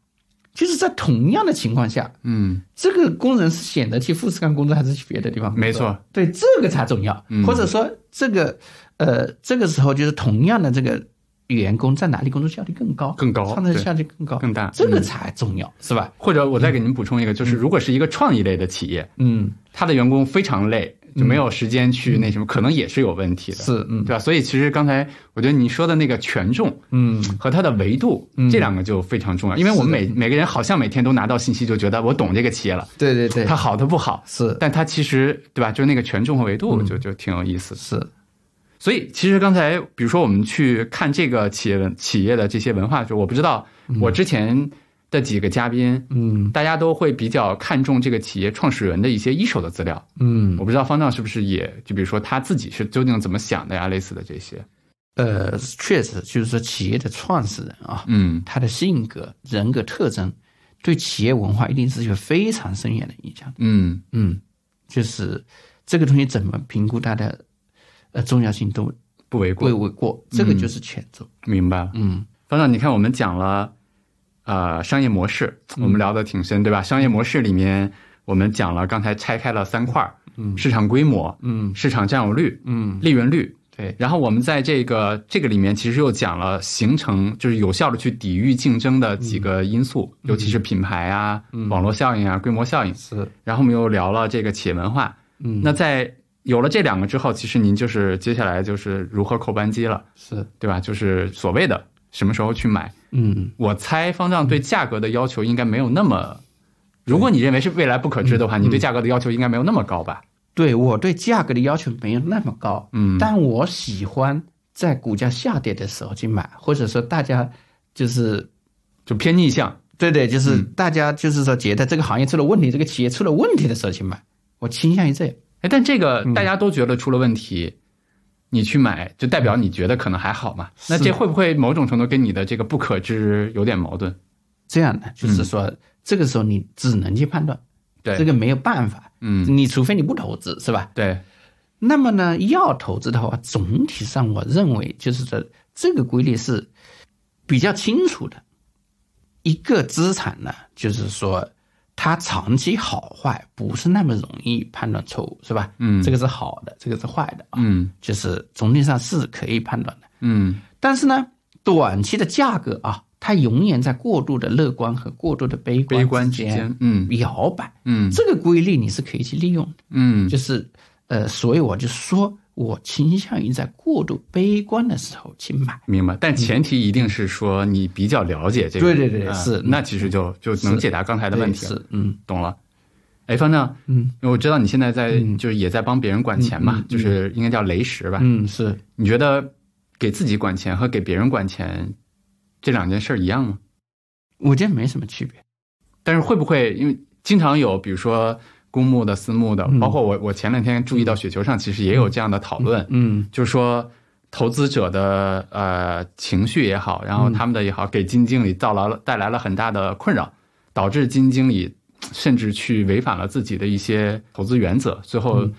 就是在同样的情况下，嗯这个工人是选择去富士康工作还是去别的地方工作？没错，对这个才重要。嗯或者说，这个呃，这个时候就是同样的这个员工在哪里工作效率更高，更高创造对效率更高，更大这个嗯才重要，是吧？或者我再给您补充一个，就是如果是一个创意类的企业，嗯，他的员工非常累，就没有时间去那什么，可能也是有问题的，是，嗯。对吧？所以其实刚才我觉得你说的那个权重嗯，和它的维度，这两个就非常重要，因为我们每每个人好像每天都拿到信息，就觉得我懂这个企业了，对对对，它好它不好，是。但它其实对吧？就是那个权重和维度就就挺有意思的。是，所以其实刚才比如说我们去看这个企业文企业的这些文化的时候，我不知道我之前的几个嘉宾，嗯大家都会比较看重这个企业创始人的一些一手的资料。嗯我不知道方丈是不是也就比如说他自己是究竟怎么想的呀，类似的这些。呃，确实就是说企业的创始人啊，嗯他的性格、人格特征，对企业文化一定是有非常深远的影响的。嗯嗯，就是这个东西怎么评估它的呃重要性都不为过不，为过，这个就是权重。明白了。嗯方丈，你看我们讲了呃商业模式，嗯我们聊得挺深，对吧？商业模式里面我们讲了，刚才拆开了三块儿，嗯市场规模、嗯市场占有率、嗯，利润率。对，然后我们在这个这个里面，其实又讲了形成就是有效的去抵御竞争的几个因素，尤其是品牌啊、网络效应啊、规模效应。是然后我们又聊了这个企业文化。嗯那在有了这两个之后，其实您就是接下来就是如何扣扳机了，是对吧？就是所谓的什么时候去买。嗯我猜方丈对价格的要求应该没有那么，如果你认为是未来不可知的话，你对价格的要求应该没有那么高吧？对我对价格的要求没有那么高，嗯但我喜欢在股价下跌的时候去买，或者说大家就是就偏逆向。对对，就是嗯大家就是说觉得这个行业出了问题，这个企业出了问题的时候去买，我倾向于这样。哎，但这个嗯大家都觉得出了问题，你去买，就代表你觉得可能还好嘛？那这会不会某种程度跟你的这个不可知有点矛盾？这样的就是说，这个时候你只能去判断，对，这个没有办法，嗯，你除非你不投资，是吧？对，那么呢，要投资的话，总体上我认为就是说这个规律是比较清楚的。一个资产呢，就是说它长期好坏不是那么容易判断错误，是吧？嗯这个是好的，这个是坏的啊，嗯就是总体上是可以判断的。嗯但是呢，短期的价格啊，它永远在过度的乐观和过度的悲观悲观之之间，嗯摇摆。嗯这个规律你是可以去利用的。嗯就是呃，所以我就说我倾向于在过度悲观的时候去买。明白，但前提一定是说你比较了解这个，对对对啊是那其实就就能解答刚才的问题了，是，嗯懂了。哎，方正，嗯因为我知道你现在在就是也在帮别人管钱嘛，就是应该叫雷石吧？嗯，是你觉得给自己管钱和给别人管钱这两件事儿一样吗？我觉得没什么区别。但是会不会因为经常有，比如说公募的、私募的，嗯。包括我我前两天注意到雪球上其实也有这样的讨论，嗯。就是说投资者的呃情绪也好，然嗯。后他们的也好，给基金经理造来了带来了很大的困扰，导致基金经理甚至去违反了自己的一些投资原则，最后嗯。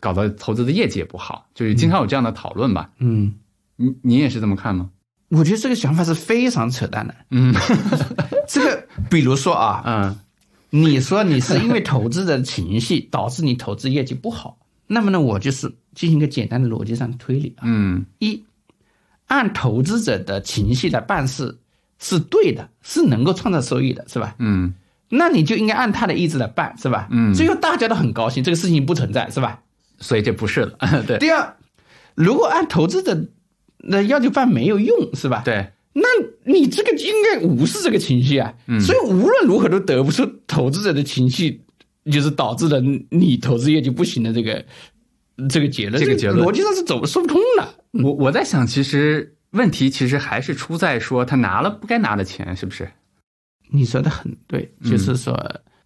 搞得投资的业绩也不好，就是经常有这样的讨论吧？嗯，你你也是这么看吗？我觉得这个想法是非常扯淡的。嗯。这个，比如说啊，嗯你说你是因为投资者的情绪导致你投资业绩不好，那么呢，我就是进行一个简单的逻辑上的推理啊。嗯一，按投资者的情绪来办事是对的，是能够创造收益的，是吧？嗯那你就应该按他的意志来办，是吧？嗯最后大家都很高兴，这个事情不存在，是吧？所以就不是了，对第二，如果按投资者的要求办没有用，是吧？，对，那你这个应该无视这个情绪啊。嗯所以无论如何都得不出投资者的情绪就是导致了你投资业绩不行的这个这个结论，这个结论逻辑上是走说不通的。我我在想，其实问题其实还是出在说他拿了不该拿的钱，是不是？你说的很对，就是说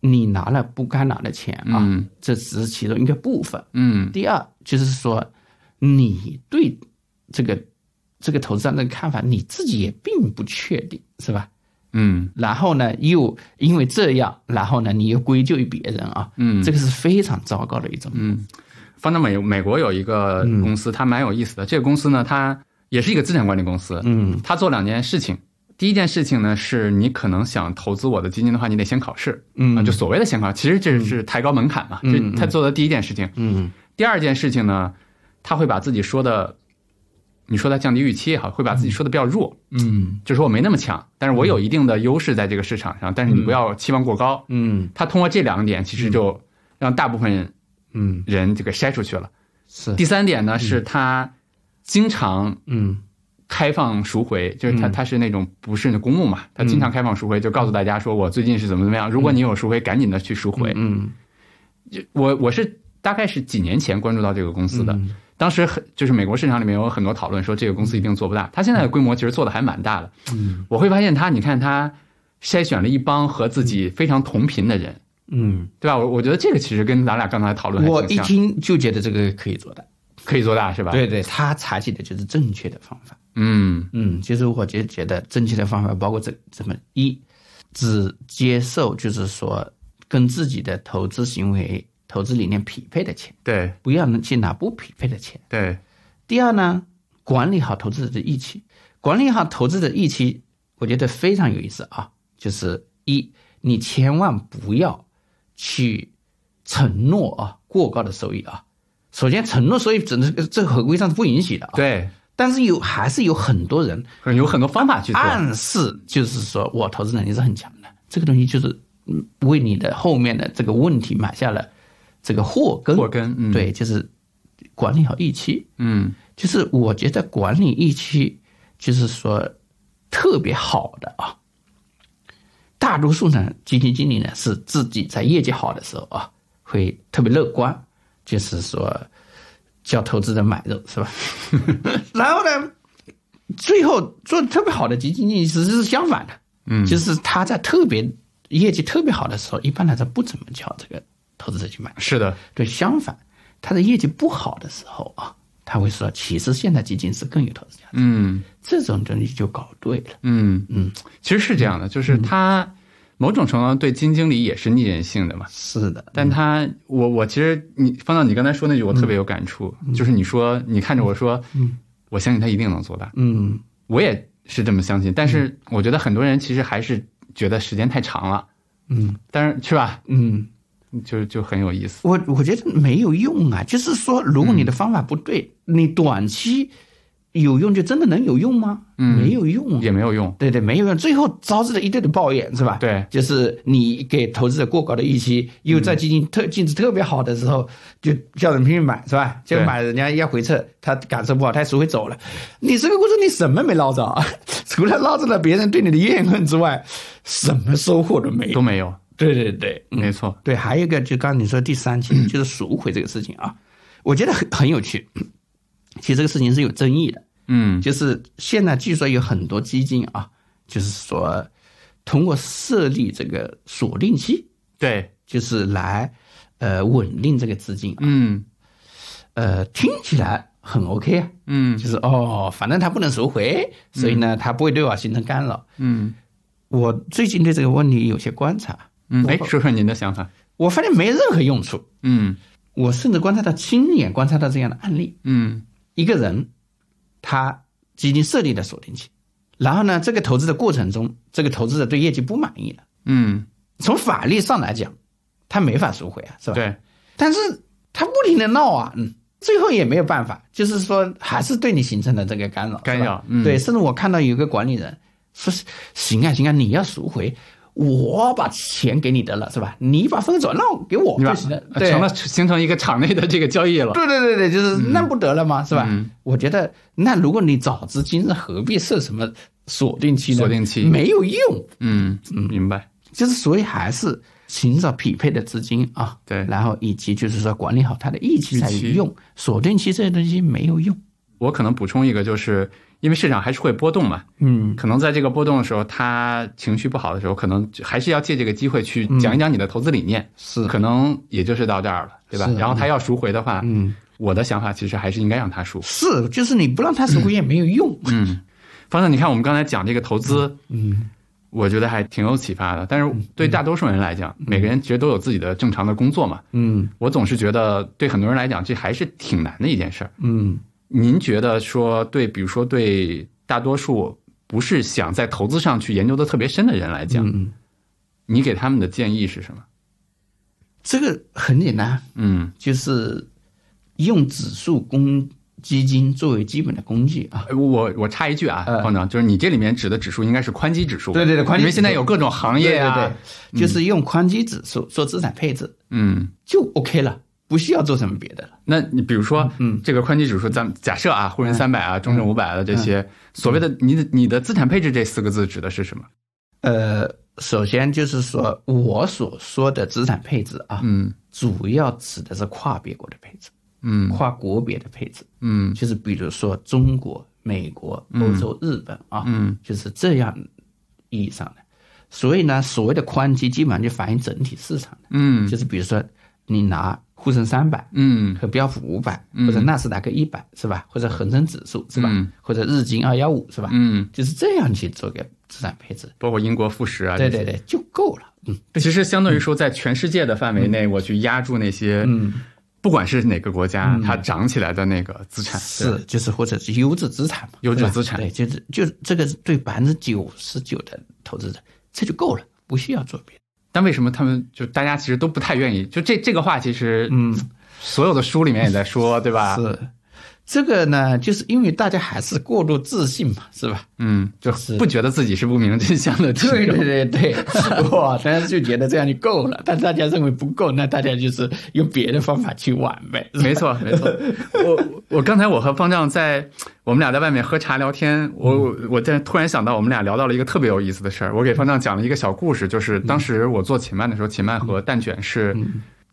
你拿了不该拿的钱啊，嗯这只是其中一个部分。嗯第二就是说，你对这个这个投资上的看法，你自己也并不确定，是吧？嗯然后呢，又因为这样，然后呢，你又归咎于别人啊，嗯这个是非常糟糕的一种。嗯，放到美美国有一个公司，它蛮有意思的。这个公司呢，它也是一个资产管理公司。嗯它做两件事情。第一件事情呢，是你可能想投资我的基金的话，你得先考试。嗯啊，就所谓的先考，其实这是抬高门槛嘛。这他做的第一件事情。嗯第二件事情呢，他会把自己说的，你说他降低预期也好，会把自己说的比较弱，嗯。就说我没那么强，但是我有一定的优势在这个市场上，但是你不要期望过高。嗯。他通过这两点，其实就让大部分嗯，人这个筛出去了。是。第三点呢，是他经常嗯。开放赎回，就是他他是那种不是公募嘛，他经常开放赎回，就告诉大家说我最近是怎么怎么样，如果你有赎回，赶紧的去赎回。嗯。就我我是大概是几年前关注到这个公司的，嗯当时很就是美国市场里面有很多讨论说这个公司一定做不大，它现在的规模其实做的还蛮大的。嗯我会发现它，你看它筛选了一帮和自己非常同频的人，嗯，对吧？我我觉得这个其实跟咱俩刚才讨论还我一，听就觉得这个可以做大。可以做大是吧？，对对，他采取的就是正确的方法。嗯嗯，其实我就觉得正确的方法包括这这么一，只接受就是说跟自己的投资行为、投资理念匹配的钱，对不要能去拿不匹配的钱。对，第二呢，管理好投资者的预期，管理好投资者预期，我觉得非常有意思啊。就是一，你千万不要去承诺啊过高的收益啊。首先，承诺收益只能这个合规上是不允许的啊。对，但是有还是有很多人有很多方法去做。暗示，就是说我投资能力是很强的，这个东西就是嗯为你的后面的这个问题埋下了这个祸根。祸根嗯对，就是管理好预期。嗯就是我觉得管理预期，就是说特别好的啊。大多数呢，基金经理呢是自己在业绩好的时候啊，会特别乐观，就是说叫投资人买入是吧？然后呢，最后做的特别好的基金经理其实是相反的，嗯，就是他在特别业绩特别好的时候，一般来说不怎么叫这个投资者去买。是的，对，相反，他的业绩不好的时候啊，他会说，其实现在基金是更有投资价值。嗯。这种东西就搞对了。嗯。嗯，其实是这样的，就是他某种程度上对基金经理也是逆人性的嘛。是的，但他，我我其实你放到，你刚才说那句我特别有感触，就是你说你看着我说，嗯，我相信他一定能做大，嗯。我也是这么相信。但是我觉得很多人其实还是觉得时间太长了，嗯。但是是吧？嗯，就就很有意思。我我觉得没有用啊。就是说，如果你的方法不对，你短期有用就真的能有用吗？嗯没有用啊。也没有用，对对，没有用，最后招致了一堆的抱怨，是吧？对就是你给投资者过高的预期，又在基金特净值特别好的时候，就叫人拼命买，是吧？结果买人家要回撤，他感受不好，他赎回走了。你这个过程你什么没捞着啊？除了捞着了别人对你的怨恨之外，什么收获都没有。都没有，对对对，嗯。没错。对，还有一个就刚刚你说第三期就是赎回这个事情啊，我觉得很很有趣。其实这个事情是有争议的，嗯。就是现在据说有很多基金啊，就是说通过设立这个锁定期，对，就是来呃稳定这个资金啊，嗯。呃听起来很 OK 啊，嗯。就是哦，反正它不能赎回，所以呢它不会对我形成干扰。嗯。我最近对这个问题有些观察，嗯，哎，说说您的想法。我发现没任何用处。嗯我甚至观察到亲眼观察到这样的案例，嗯一个人他基金设立了锁定期，然后呢，这个投资的过程中，这个投资者对业绩不满意了，嗯，从法律上来讲，他没法赎回啊，是吧？。对，但是他不停的闹啊，嗯，最后也没有办法，就是说还是对你形成了这个干扰，干扰嗯对，甚至我看到有个管理人说是行啊行啊，你要赎回。我把钱给你得了，是吧？你把分转让给我就行了，对成了形成一个场内的这个交易了。对对对对，就是那不得了吗？是吧？嗯我觉得那如果你早知今日，何必设什么锁定期呢？锁定期没有用，嗯嗯，明白。就是所以还是寻找匹配的资金啊。对然后以及就是说管理好它的预期才预期有用，锁定期这些东西没有用。我可能补充一个，就是因为市场还是会波动嘛，嗯可能在这个波动的时候，他情绪不好的时候，可能还是要借这个机会去讲一讲你的投资理念，是可能也就是到这儿了，对吧是？然后他要赎回的话，嗯，我的想法其实还是应该让他赎。是，就是你不让他赎回也没有用。嗯，方正，你看我们刚才讲这个投资，嗯我觉得还挺有启发的。但是对大多数人来讲，每个人其实都有自己的正常的工作嘛。嗯我总是觉得，对很多人来讲，这还是挺难的一件事儿。嗯您觉得说对，比如说对大多数不是想在投资上去研究的特别深的人来讲，嗯，你给他们的建议是什么？这个很简单，嗯，就是用指数公基金作为基本的工具啊。我我插一句啊，呃。方长，就是你这里面指的指数应该是宽基指数，对对对宽基因为现在有各种行业啊，对对对，就是用宽基指数做资产配置嗯，就 OK 了，不需要做什么别的了。那你比如说，嗯这个宽基指数，咱们假设啊，沪深三百啊，中证五百啊这些所谓的你的你的资产配置这四个字指的是什么？呃，首先就是说我所说的资产配置啊，嗯。主要指的是跨别国的配置，嗯。跨国别的配置，嗯。就是比如说中国、美国、欧洲、日本啊，嗯。就是这样意义上的。所以呢，所谓的宽基基本上就反映整体市场的，嗯。就是比如说你拿沪深三百，嗯。和标普五百或者纳斯达克一百是吧？或者恒生指数是吧？嗯。或者日经二幺五是吧？嗯，就是这样去做个资产配置，包括英国富时啊，对对对，就够了。嗯。其实相当于说，在全世界的范围内，我去压住那些，嗯，不管是哪个国家，它涨起来的那个资产，是就是或者是优质资产嘛，优质资产。对，就是就这个对百分之九十九的投资者这就够了，不需要做别的。但为什么他们就大家其实都不太愿意？就这这个话，其实嗯，所有的书里面也在说，对吧？是这个呢，就是因为大家还是过度自信嘛，是吧？嗯，就是不觉得自己是不明真相的对对对对，哇，大家就觉得这样就够了，但大家认为不够，那大家就是用别的方法去玩呗。没错，没错。我我刚才我和方丈在我们俩在外面喝茶聊天，我我在突然想到，我们俩聊到了一个特别有意思的事儿。我给方丈讲了一个小故事，就是当时我做秦曼的时候，秦曼和蛋卷是。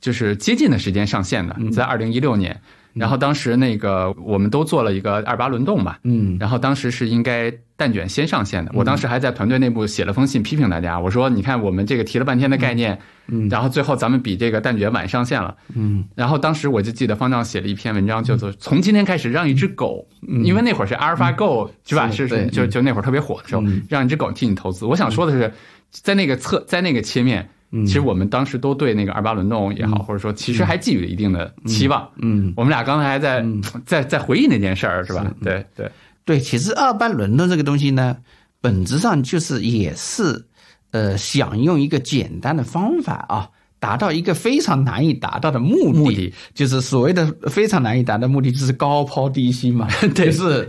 就是接近的时间上线的，在二零一六年。然后当时那个我们都做了一个二八轮动嘛，嗯然后当时是应该蛋卷先上线的，我当时还在团队内部写了封信批评大家，我说你看我们这个提了半天的概念，嗯然后最后咱们比这个蛋卷晚上线了，嗯然后当时我就记得方丈写了一篇文章，叫做“从今天开始让一只狗”，因为那会儿是阿尔法 Go 是吧？是是就就那会儿特别火的时候嗯，让一只狗替你投资。我想说的是，在那个侧在那个切面，其实我们当时都对那个二八轮动也好，或者说其实还寄予了一定的期望。嗯，我们俩刚才还在 在在回忆那件事儿，是吧？对对，对，其实二八轮动这个东西呢，本质上就是也是呃想用一个简单的方法啊。达到一个非常难以达到的目的，目的。就是所谓的非常难以达到的目的，就是高抛低吸嘛，对。就是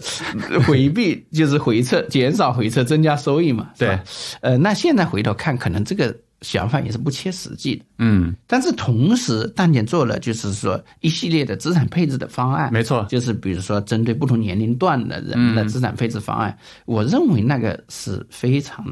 回避，就是回撤，减少回撤，增加收益嘛，对？呃，那现在回头看，可能这个想法也是不切实际的。嗯，但是同时，蛋姐做了就是说一系列的资产配置的方案，没错。就是比如说针对不同年龄段的人的资产配置方案，我认为那个是非常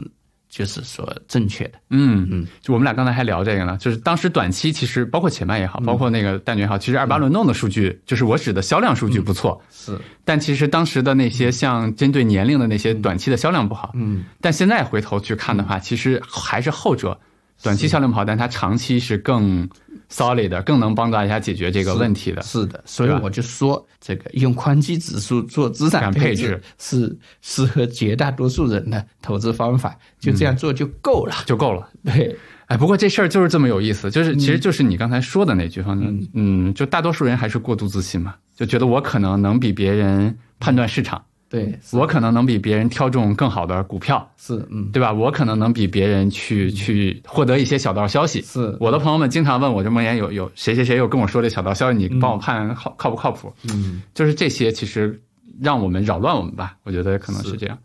就是说正确的。嗯。嗯，就我们俩刚才还聊这个呢，就是当时短期其实包括且慢也好，包括那个蛋卷也好，其实二八轮动的数据，就是我指的销量数据不错，是，但其实当时的那些像针对年龄的那些短期的销量不好，嗯，但现在回头去看的话，其实还是后者，短期效率不好，但它长期是更 solid 的，更能帮大家解决这个问题的。是的，所以我就说，这个用宽基指数做资产配置是适合绝大多数人的投资方法，就这样做就够了。就够了，对，哎，不过这事儿就是这么有意思，就是其实就是你刚才说的那句方正，嗯，就大多数人还是过度自信嘛，就觉得我可能能比别人判断市场，对，我可能能比别人挑中更好的股票，是，嗯，对吧？我可能能比别人去去获得一些小道消息。是我的朋友们经常问我，这梦妍有有谁谁谁又跟我说这小道消息，你帮我判靠靠不靠谱？嗯，就是这些其实让我们扰乱我们吧，我觉得可能是这样。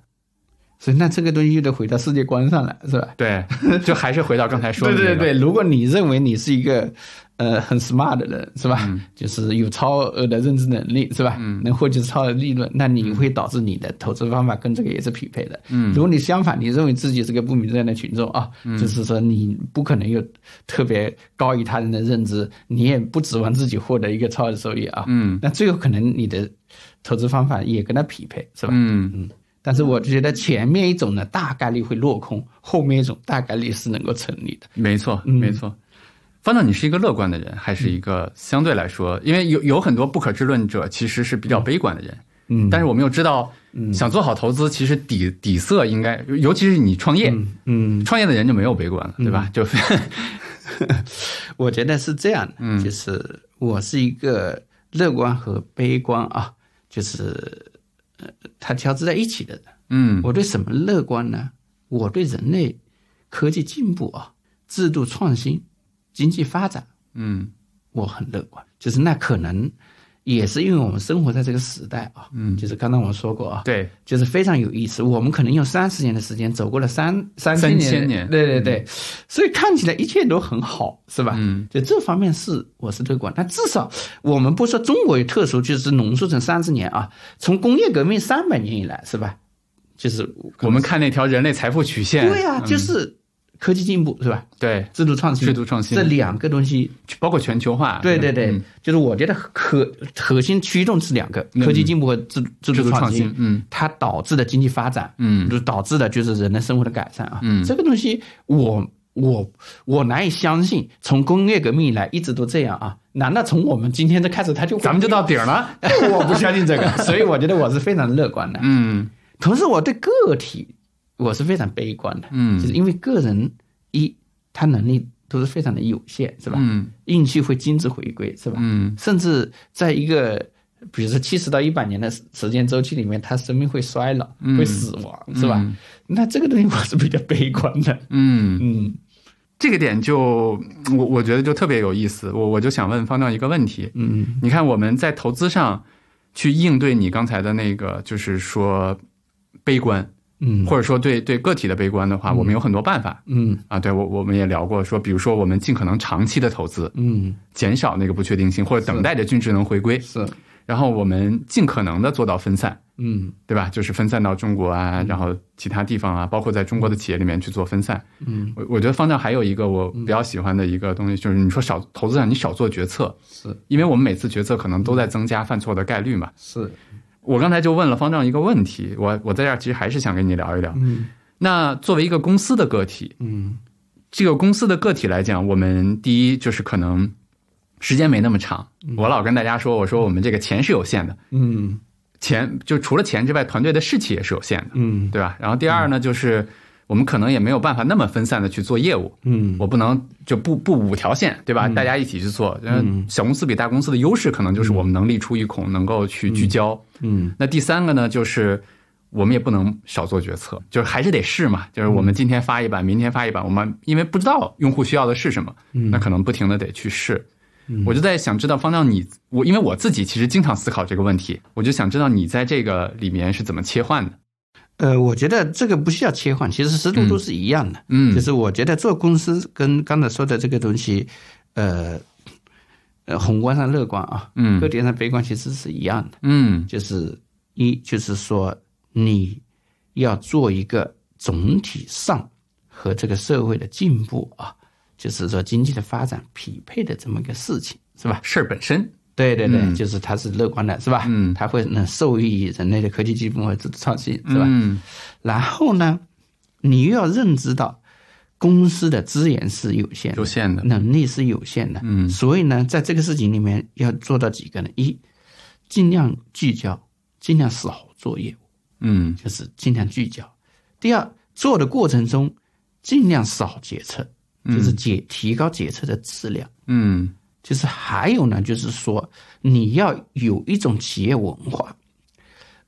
所以那这个东西又得回到世界观上来，是吧？对，就还是回到刚才说的、对对对，如果你认为你是一个呃很 smart 的人，是吧？就是有超额的认知能力，是吧？嗯，能获取超额利润，那你会导致你的投资方法跟这个也是匹配的。嗯，如果你相反，你认为自己是个不明智的群众啊，就是说你不可能有特别高于他人的认知，你也不指望自己获得一个超额收益啊。嗯，那最后可能你的投资方法也跟他匹配，是吧？嗯但是我觉得前面一种呢，大概率会落空，后面一种大概率是能够成立的。没错，没错。方正，你是一个乐观的人，还是一个相对来说，因为有有很多不可知论者其实是比较悲观的人，嗯。但是我们又知道，想做好投资，其实底底色应该，尤其是你创业，嗯，创业的人就没有悲观了，对吧？就 我觉得是这样的，嗯。就是我是一个乐观和悲观啊，就是呃，它交织在一起的人。嗯。我对什么乐观呢？我对人类科技进步啊、制度创新、经济发展，嗯。我很乐观。就是那可能也是因为我们生活在这个时代啊，嗯，就是刚刚我说过啊，对，就是非常有意思。我们可能用三十年的时间走过了三三三千千年。对对对，所以看起来一切都很好，是吧？嗯，就这方面是我是乐观，但至少我们不说中国有特殊，就是浓缩成三十年啊，从工业革命三百年以来，是吧？就是我们看那条人类财富曲线，对啊，就是科技进步，是吧？对，制度创新，制度创新。这两个东西，包括全球化，对对对，嗯。就是我觉得核核心驱动是两个：科技进步和制制制度创创新嗯，它导致的经济发展，嗯。就导致的就是人的生活的改善啊，嗯。这个东西我我我难以相信，从工业革命以来一直都这样啊，难道从我们今天这开始它就咱们就到顶了，我不相信这个，所以我觉得我是非常乐观的。嗯。同时，我对个体我是非常悲观的，嗯。就是因为个人一他能力都是非常的有限，是吧？嗯。运气会精致回归，是吧？嗯。甚至在一个比如说七十到一百年的时时间周期里面，他生命会衰老，会死亡，是吧？嗯。那这个东西我是比较悲观的。嗯，嗯。这个点就我我觉得就特别有意思，我我就想问方丈一个问题，嗯。你看我们在投资上去应对你刚才的那个，就是说悲观，嗯或者说对对个体的悲观的话，我们有很多办法嗯啊。对我我们也聊过，说比如说我们尽可能长期的投资，嗯，减少那个不确定性，或者等待着均值能回归。是然后我们尽可能的做到分散，嗯对吧？就是分散到中国啊，然后其他地方啊，包括在中国的企业里面去做分散。嗯，我我觉得方丈还有一个我比较喜欢的一个东西，就是你说少投资上你少做决策，是因为我们每次决策可能都在增加犯错的概率嘛。是，我刚才就问了方丈一个问题，我我在这儿其实还是想跟你聊一聊。嗯那作为一个公司的个体，嗯这个公司的个体来讲，我们第一就是可能时间没那么长。我老跟大家说，我说我们这个钱是有限的，嗯钱就除了钱之外，团队的士气也是有限的，嗯对吧？然后第二呢，就是我们可能也没有办法那么分散的去做业务。嗯我不能就不不五条线，对吧？大家一起去做。嗯，小公司比大公司的优势可能就是我们能力出一孔，能够去聚焦。嗯那第三个呢，就是我们也不能少做决策，就是还是得试嘛。就是我们今天发一版，明天发一版，我们因为不知道用户需要的是什么，那可能不停的得去试。我就在想知道方丈你我，因为我自己其实经常思考这个问题，我就想知道你在这个里面是怎么切换的。呃，我觉得这个不需要切换，其实思路都是一样的。嗯就是我觉得做公司跟刚才说的这个东西，呃，呃，宏观上乐观啊，嗯个体上悲观，其实是一样的。嗯就是一，就是说你要做一个总体上和这个社会的进步啊，就是说经济的发展匹配的这么一个事情，是吧？事儿本身，对对对，嗯就是它是乐观的，是吧？嗯它会能受益于人类的科技进步和创新，是吧？嗯然后呢，你又要认知到公司的资源是有限的，有限的，能力是有限的，嗯所以呢，在这个事情里面要做到几个呢？一，尽量聚焦，尽量少做业务，嗯就是尽量聚焦。第二，做的过程中尽量少决策，就是解提高决策的质量。嗯就是还有呢，就是说你要有一种企业文化，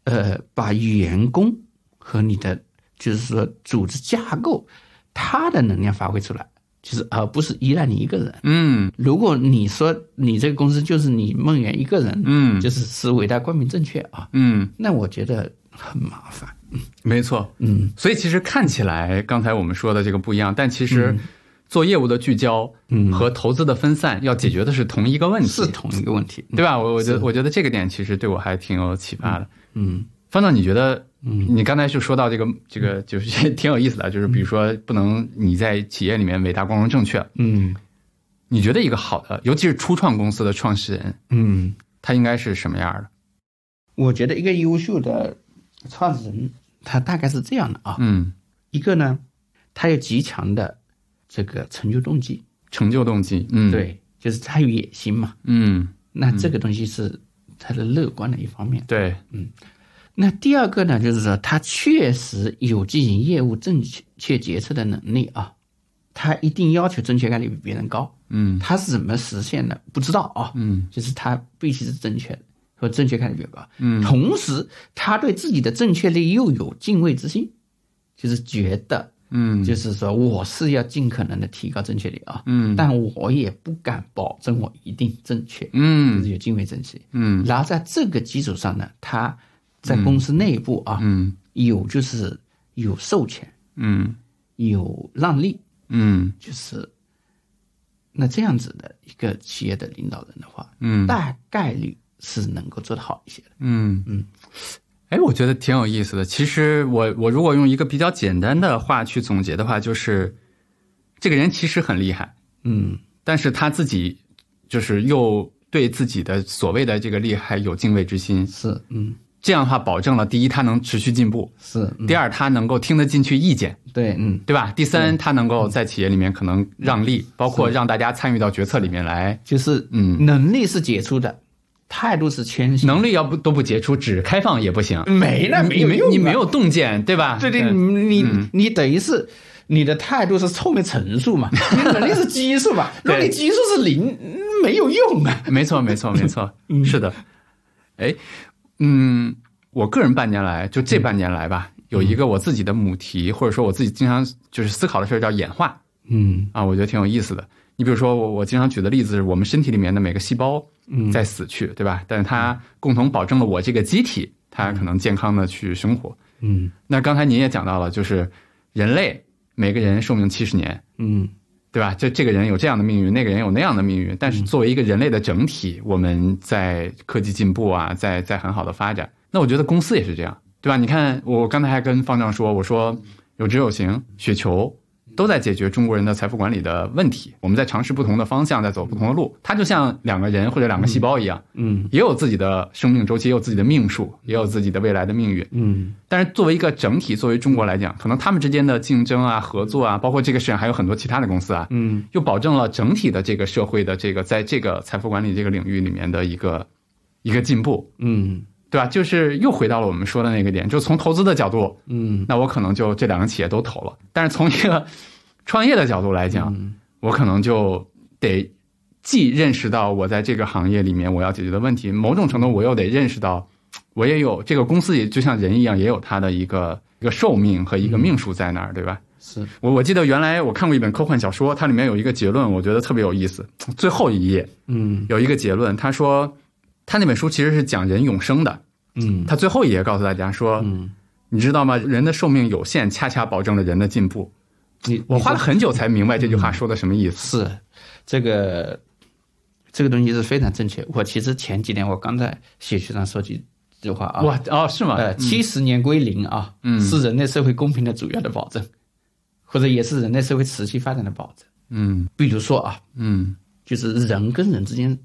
呃，把员工和你的就是说组织架构，它的能量发挥出来，就是而不是依赖你一个人。嗯如果你说你这个公司就是你梦圆一个人，嗯就是是伟大光明正确啊，嗯，那我觉得很麻烦。没错。嗯所以其实看起来刚才我们说的这个不一样，但其实做业务的聚焦，嗯和投资的分散要解决的是同一个问题，是同一个问题。对吧？我我觉得我觉得这个点其实对我还挺有启发的。嗯方总，你觉得？你刚才就说到这个这个就是 挺有意思的，就是比如说不能你在企业里面伟大光荣正确，嗯你觉得一个好的，尤其是初创公司的创始人，嗯，他应该是什么样的？我觉得一个优秀的创始人，他大概是这样的啊。嗯，一个呢，他有极强的这个成就动机，成就动机，嗯，，对，就是他有野心嘛。嗯，那这个东西是他的乐观的一方面。对，嗯那第二个呢，就是说他确实有进行业务正确决策的能力啊，他一定要求正确概率比别人高。嗯他是怎么实现的？不知道啊。嗯就是他必须是正确的，和正确概率比较高。嗯同时他对自己的正确率又有敬畏之心，就是觉得，嗯，就是说我是要尽可能的提高正确率啊，嗯。但我也不敢保证我一定正确，嗯。就嗯是有敬畏之心。嗯。然后在这个基础上呢，他在公司内部啊，嗯。有就是有授权，嗯。有让利，嗯。就是那这样子的一个企业的领导人的话，嗯。大概率是能够做得好一些的。嗯。嗯，哎，我觉得挺有意思的。其实我我如果用一个比较简单的话去总结的话，就是这个人其实很厉害，嗯。但是他自己就是又对自己的所谓的这个厉害有敬畏之心，是，嗯。这样的话保证了第一他能持续进步，是，嗯。第二他能够听得进去意见，对，嗯。对吧？第三他能够在企业里面可能让利，包括让大家参与到决策里面来。就是嗯。能力是杰出的，态度是谦虚，能力要不都不杰出，只开放也不行。没那你没有用啊你没有洞见，对吧？对对，嗯你你你等于是。你的态度是后面陈述嘛？你能力是基数嘛？如果你基数是零，嗯没有用啊。没错，没错，没错，是的。哎，嗯，我个人半年来，就这半年来吧，有一个我自己的母题，或者说我自己经常就是思考的事儿，叫演化嗯啊，我觉得挺有意思的。你比如说，我我经常举的例子是我们身体里面的每个细胞在死去，对吧？但是它共同保证了我这个机体，它可能健康的去生活。嗯那刚才您也讲到了，就是人类每个人寿命七十年，嗯对吧？这这个人有这样的命运，那个人有那样的命运。但是作为一个人类的整体，我们在科技进步啊，在在很好的发展。那我觉得公司也是这样，对吧？你看，我刚才还跟方丈说，我说有知有行，雪球。都在解决中国人的财富管理的问题。我们在尝试不同的方向，在走不同的路。它就像两个人或者两个细胞一样，嗯也有自己的生命周期，也有自己的命数，也有自己的未来的命运。嗯但是作为一个整体，作为中国来讲，可能他们之间的竞争啊、合作啊，包括这个市场还有很多其他的公司啊，嗯又保证了整体的这个社会的这个在这个财富管理这个领域里面的一个一个进步，嗯对吧？就是又回到了我们说的那个点，就从投资的角度，嗯那我可能就这两个企业都投了。但是从一个创业的角度来讲，嗯我可能就得既认识到我在这个行业里面我要解决的问题，某种程度我又得认识到，我也有这个公司也就像人一样，也有它的一个一个寿命和一个命数在那儿，对吧？是我我记得原来我看过一本科幻小说，它里面有一个结论，我觉得特别有意思。最后一页嗯有一个结论，他说他那本书其实是讲人永生的，嗯他最后一页告诉大家说，嗯，你知道吗？人的寿命有限，恰恰保证了人的进步。你我花了很久才明白这句话说的什么意思。是这个这个东西是非常正确。我其实前几年我刚在写序上说几句话啊，哇哦，是吗？呃，七十年归零啊，嗯是人类社会公平的主要的保证，或者也是人类社会持续发展的保证。嗯比如说啊，嗯就是人跟人之间，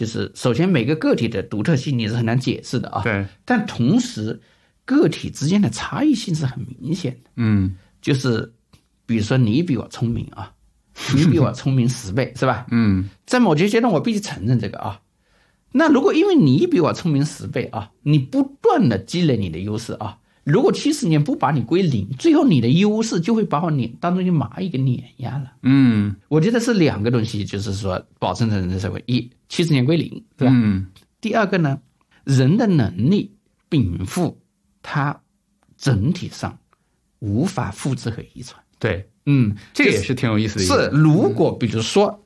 就是首先每个个体的独特性你是很难解释的啊，对，但同时个体之间的差异性是很明显的。嗯就是比如说你比我聪明啊，你比我聪明十倍是吧？嗯在某些阶段我必须承认这个啊。那如果因为你比我聪明十倍啊，你不断的积累你的优势啊，如果七十年不把你归零，最后你的优势就会把我碾当中一蚂蚁给碾压了。嗯我觉得是两个东西，就是说保证着人的社会，一七十年归零，对吧？嗯第二个呢，人的能力禀赋，它整体上无法复制和遗传。对，嗯，这个也是挺有意思的一是，如果比如说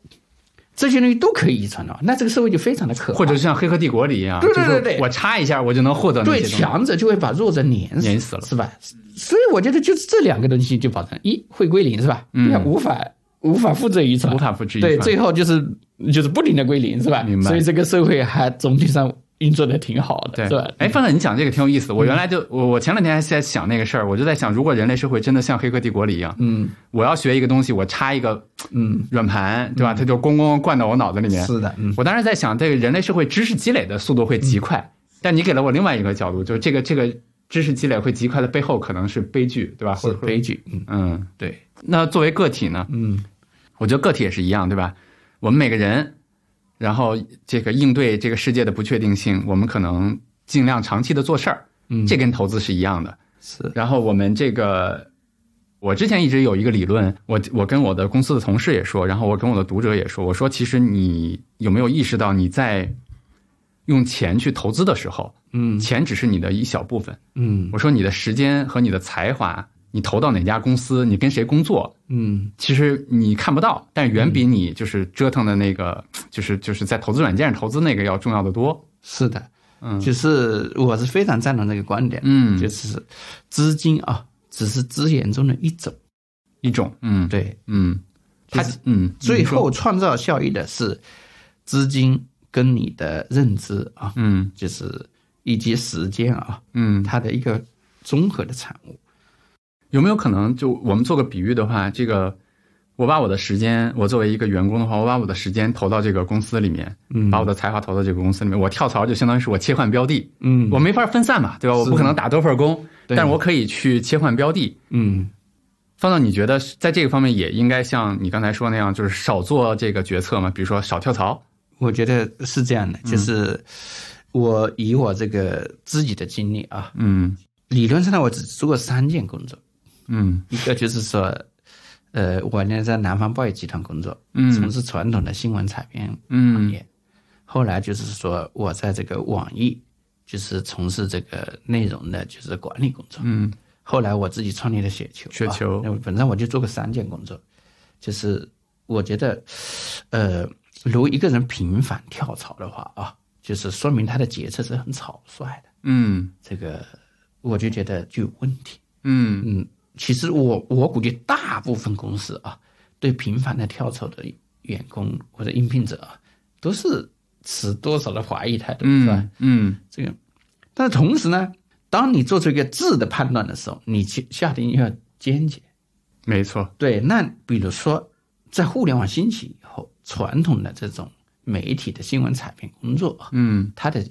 这些东西都可以遗传的话，那这个社会就非常的可怕。或者就像《黑客帝国》里一样，就是对对对对我插一下，我就能获得那对些东西。强者就会把弱者碾死，碾死了是吧？所以我觉得就是这两个东西就保证一会归零，是吧？嗯无法无法复制遗传，无法复制遗对，最后就是就是不停的归零，是吧？明白所以这个社会还总体上运作的挺好的，对？哎，范总，你讲这个挺有意思的。我原来就我我前两天还在想那个事儿，我就在想，如果人类社会真的像《黑客帝国》里一样，嗯我要学一个东西，我插一个嗯，软盘，对吧？它就咣咣灌到我脑子里面。是的，嗯我当时在想，这个人类社会知识积累的速度会极快，但你给了我另外一个角度，就是这个这个知识积累会极快的背后可能是悲剧，对吧？或是者说悲剧，嗯嗯，对，那作为个体呢？嗯我觉得个体也是一样，对吧？我们每个人，然后这个应对这个世界的不确定性，我们可能尽量长期的做事儿，嗯，这跟投资是一样的。是然后我们这个，我之前一直有一个理论，我我跟我的公司的同事也说，然后我跟我的读者也说，我说其实你有没有意识到你在用钱去投资的时候，嗯钱只是你的一小部分。嗯我说你的时间和你的才华，你投到哪家公司，你跟谁工作，嗯其实你看不到，但远比你就是折腾的那个，就是就是在投资软件上投资那个要重要的多。是的，嗯就是我是非常赞同这个观点，嗯就是资金啊，只是资源中的一种，一种，嗯，，对，嗯，它是嗯，最后创造效益的是资金跟你的认知啊，嗯就是以及时间啊，嗯，它的一个综合的产物。有没有可能就我们做个比喻的话，这个我把我的时间，我作为一个员工的话，我把我的时间投到这个公司里面，嗯。把我的才华投到这个公司里面，我跳槽就相当于是我切换标的，嗯。我没法分散嘛，对吧？我不可能打多份工，但是我可以去切换标的。嗯。方总，你觉得在这个方面也应该像你刚才说那样，就是少做这个决策吗？比如说少跳槽。我觉得是这样的，就是我以我这个自己的经历啊，嗯。理论上呢，我只做过三件工作，嗯。一个就是说，呃，我呢在南方报业集团工作，嗯。从事传统的新闻采编行嗯。业。后来就是说我在这个网易，就是从事这个内容的，就是管理工作。嗯。后来我自己创立了雪球，雪球。啊那本身我就做过三件工作，就是我觉得，呃，如果一个人频繁跳槽的话啊，就是说明他的决策是很草率的，嗯。这个我就觉得就有问题。嗯。嗯，其实我我估计大部分公司啊，对频繁的跳槽的员工或者应聘者啊，都是持多少的怀疑态度，是吧？嗯这个，但是同时呢，当你做出一个质的判断的时候，你去下定要坚决。没错，对，那比如说，在互联网兴起以后，传统的这种媒体的新闻采编工作，嗯，它的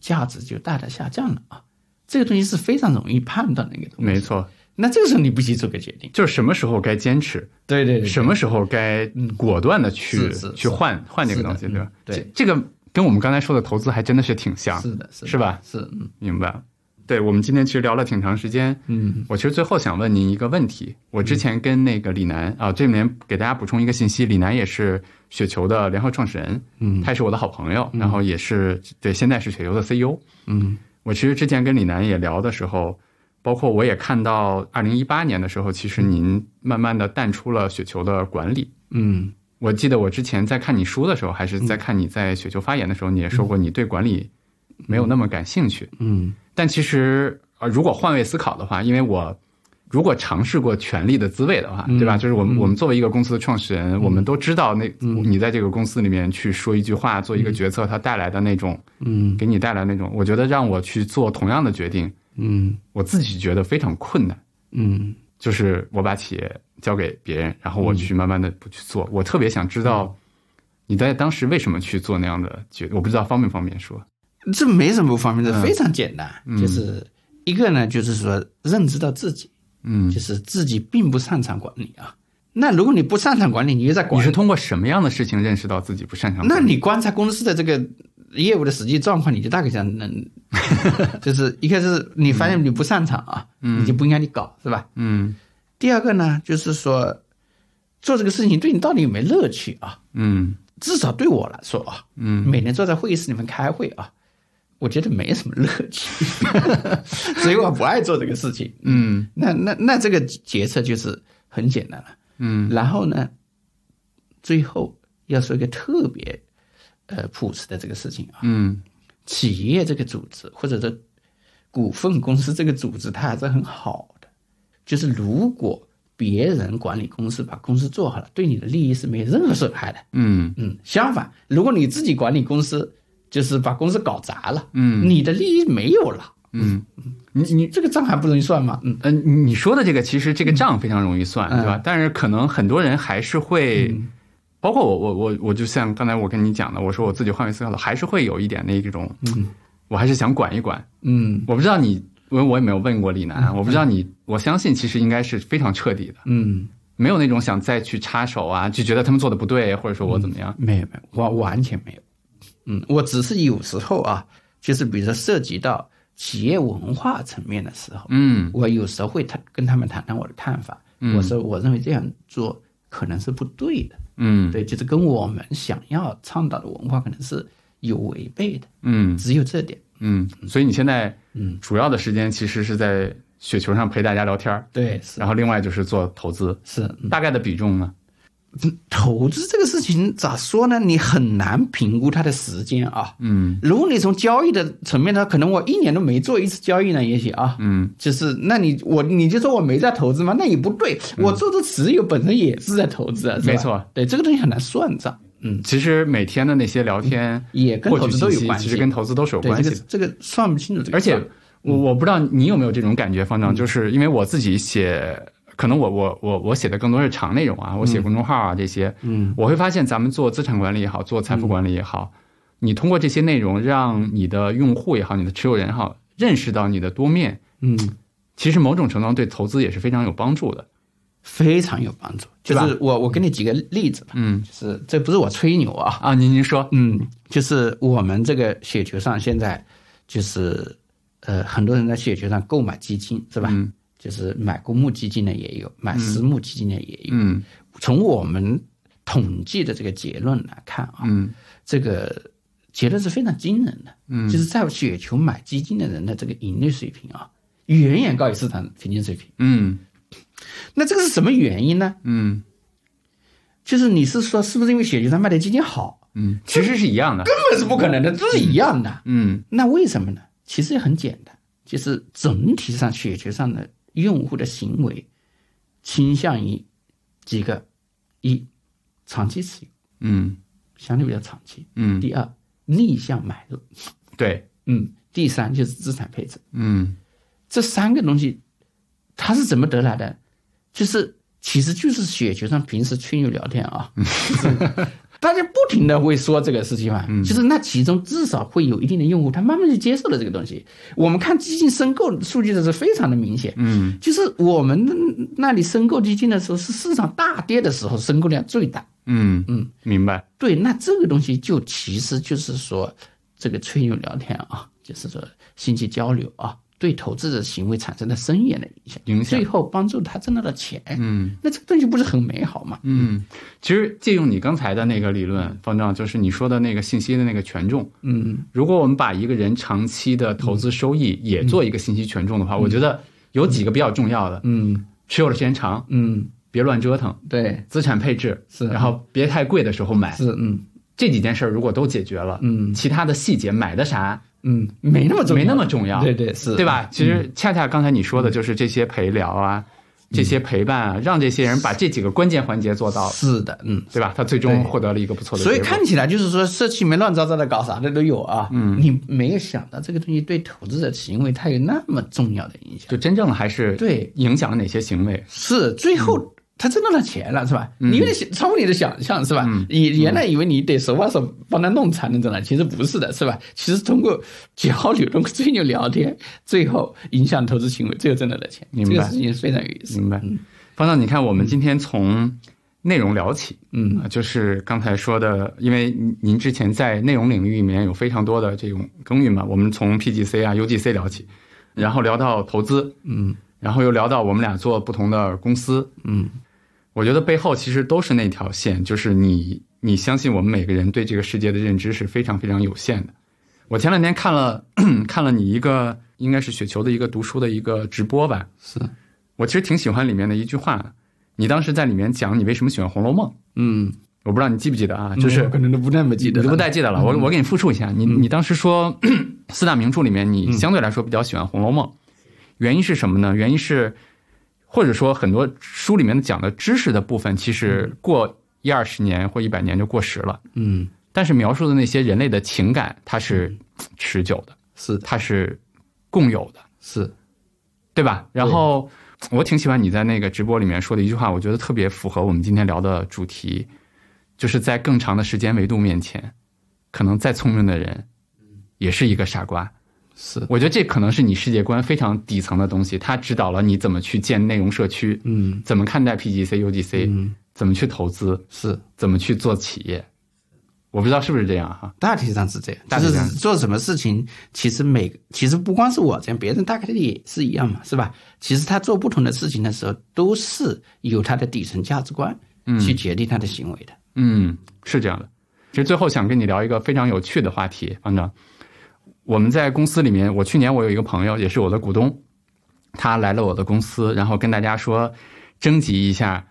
价值就大大下降了啊。这个东西是非常容易判断的一个东西。没错，那这个时候你必须做个决定。就是什么时候该坚持，对对什么时候该果断的去去换换这个东西，对吧嗯？对这这个跟我们刚才说的投资还真的是挺像，是的，是的是吧？是，嗯明白。对，我们今天其实聊了挺长时间，嗯我其实最后想问您一个问题。我之前跟那个李楠啊，这里面给大家补充一个信息，李楠也是雪球的联合创始人，嗯他也是我的好朋友，然后也是对现在是雪球的 CEO。嗯我其实之前跟李楠也聊的时候，包括我也看到二零一八年的时候，其实您慢慢的淡出了雪球的管理。嗯。我记得我之前在看你书的时候，还是在看你在雪球发言的时候，你也说过你对管理没有那么感兴趣。嗯。但其实呃，如果换位思考的话，因为我如果尝试过权力的滋味的话，对吧？就是我们我们作为一个公司的创始人，我们都知道那你在这个公司里面去说一句话、做一个决策，它带来的那种嗯。给你带来那种，我觉得让我去做同样的决定，嗯我自己觉得非常困难。嗯就是我把企业交给别人，然后我去慢慢的不去做。我特别想知道你在当时为什么去做那样的决，我不知道方不方便说。这没什么不方便的，嗯非常简单，就是一个呢，就是说认知到自己，嗯，就是自己并不擅长管理啊。那如果你不擅长管理，你又在管你是，通过什么样的事情认识到自己不擅长管理？那你观察公司的这个业务的实际状况，你就大概想能，就是一个是你发现你不擅长啊，你就不应该你搞，是吧？嗯第二个呢，就是说做这个事情对你到底有没有乐趣啊？嗯至少对我来说啊，嗯每天坐在会议室里面开会啊，我觉得没什么乐趣，所以我不爱做这个事情。嗯那那那这个决策就是很简单了。嗯然后呢，最后要说一个特别呃朴实的这个事情啊，嗯企业这个组织或者是股份公司这个组织，它还是很好的。就是如果别人管理公司把公司做好了，对你的利益是没有任何损害的。嗯嗯，相反，如果你自己管理公司，就是把公司搞砸了，嗯你的利益没有了。嗯，你你这个账还不容易算吗？嗯嗯，你说的这个其实这个账非常容易算，嗯对吧？但是可能很多人还是会，包括我我我我就像刚才我跟你讲的，我说我自己换位思考的，还是会有一点那种，我还是想管一管。嗯我不知道你，因为我也没有问过李楠，我不知道你，我相信其实应该是非常彻底的，嗯，没有那种想再去插手啊，就觉得他们做的不对，或者说我怎么样。没有没有，我完全没有。嗯，我只是有时候啊，就是比如说涉及到企业文化层面的时候，嗯我有时候会谈跟他们谈谈我的看法。嗯我说我认为这样做可能是不对的，嗯。对，就是跟我们想要倡导的文化可能是有违背的，嗯。只有这点。嗯，所以你现在嗯。主要的时间其实是在雪球上陪大家聊天儿，对，然后另外就是做投资，是，嗯。大概的比重呢？投资这个事情咋说呢？你很难评估它的时间啊。嗯。如果你从交易的层面呢，可能我一年都没做一次交易呢，也许啊，嗯。就是那你我你就说我没在投资吗？那也不对，我做的持有本身也是在投资啊，嗯没错，对这个东西很难算账，嗯，其实每天的那些聊天，也跟投资都有关系，其实跟投资都是有关系。的。这个算不清楚这个而且，我我不知道你有没有这种感觉，方丈，就是因为我自己写，可能我我我我写的更多是长内容啊，我写公众号啊这些，嗯，我会发现咱们做资产管理也好，做财富管理也好，你通过这些内容，让你的用户也好，你的持有人也好，认识到你的多面，嗯，其实某种程度上对投资也是非常有帮助的。非常有帮助。就是我我给你几个例子吧，嗯。就是这不是我吹牛啊，啊，您您说，嗯，就是我们这个雪球上现在就是呃，很多人在雪球上购买基金是吧？嗯就是买公募基金的也有，买私募基金的也有。嗯从我们统计的这个结论来看啊，嗯这个结论是非常惊人的。嗯就是在雪球买基金的人的这个盈利水平啊，远远高于市场平均水平。嗯那这个是什么原因呢？嗯就是你是说是不是因为雪球上卖的基金好？嗯，其实是一样的。根本是不可能的，都是一样的。嗯那为什么呢？其实也很简单，就是整体上雪球上的用户的行为倾向于几个一长期持有，嗯。相对比较长期；嗯，第二逆向买入，对，嗯，第三就是资产配置。嗯。这三个东西，它是怎么得来的？就是其实就是雪球上平时吹牛聊天啊，大家不停的会说这个事情嘛，就是那其中至少会有一定的用户，他慢慢就接受了这个东西。我们看基金申购数据的时候非常的明显，嗯就是我们那里申购基金的时候是市场大跌的时候申购量最大。嗯嗯，明白。对，那这个东西就其实就是说这个吹牛聊天啊，就是说信息交流啊，对投资者行为产生了深远的影响，影响。最后帮助他挣到了钱。嗯。那这个东西不是很美好吗？嗯，其实借用你刚才的那个理论，方丈，就是你说的那个信息的那个权重。嗯。如果我们把一个人长期的投资收益也做一个信息权重的话，我觉得有几个比较重要的：嗯。持有的时间长，嗯，别乱折腾，对，资产配置，是然后别太贵的时候买。是嗯。这几件事儿如果都解决了，嗯。其他的细节买的啥嗯，没那么重要，没那么重要，对对是，对？吧？其实恰恰刚才你说的就是这些陪聊啊，这些陪伴啊，让这些人把这几个关键环节做到了，是的，嗯。对吧？他最终获得了一个不错的所以看起来就是说，社区里面乱糟糟的搞啥的都有啊。嗯，你没有想到这个东西对投资者行为它有那么重要的影响。就真正的还是对影响了哪些行为？是最后他挣到了钱了，是吧？你有点想超乎你的想象，是吧？你原来以为你得手把手帮他弄才能挣到，其实不是的，是吧？其实通过交流，通过吹牛聊天，最后影响投资行为，最后挣到了钱。明白这个事情非常有意思。明白？方丈，你看我们今天从内容聊起，嗯啊，就是刚才说的，因为您您之前在内容领域里面有非常多的这种耕耘嘛，我们从 PGC 啊、UGC 聊起，然后聊到投资，嗯然后又聊到我们俩做不同的公司，嗯我觉得背后其实都是那条线，就是你你相信我们每个人对这个世界的认知是非常非常有限的。我前两天看了 看了你一个应该是雪球的一个读书的一个直播吧，是我其实挺喜欢里面的一句话，你当时在里面讲你为什么喜欢《红楼梦》，嗯，我不知道你记不记得啊？就是我可能都不那么记得你了，不太记得了，我我给你复述一下，你你当时说 四大名著里面，你相对来说比较喜欢《红楼梦》，原因是什么呢？原因是或者说很多书里面讲的知识的部分，其实过一二十年或一百年就过时了，嗯。但是描述的那些人类的情感，它是持久的，是。它是共有的。是。对吧？然后我挺喜欢你在那个直播里面说的一句话，我觉得特别符合我们今天聊的主题，就是在更长的时间维度面前，可能再聪明的人也是一个傻瓜。是我觉得这可能是你世界观非常底层的东西，它指导了你怎么去建内容社区，嗯怎么看待 PGC、UGC，嗯怎么去投资，是。怎么去做企业。我不知道是不是这样哈？大体上是这样，大体上就是做什么事情，其实每其实不光是我这样，别人大概也是一样嘛，是吧？其实他做不同的事情的时候，都是有他的底层价值观去决定他的行为的。嗯，是这样的。其实最后想跟你聊一个非常有趣的话题，方丈。我们在公司里面，我去年我有一个朋友，也是我的股东，他来了我的公司，然后跟大家说，征集一下，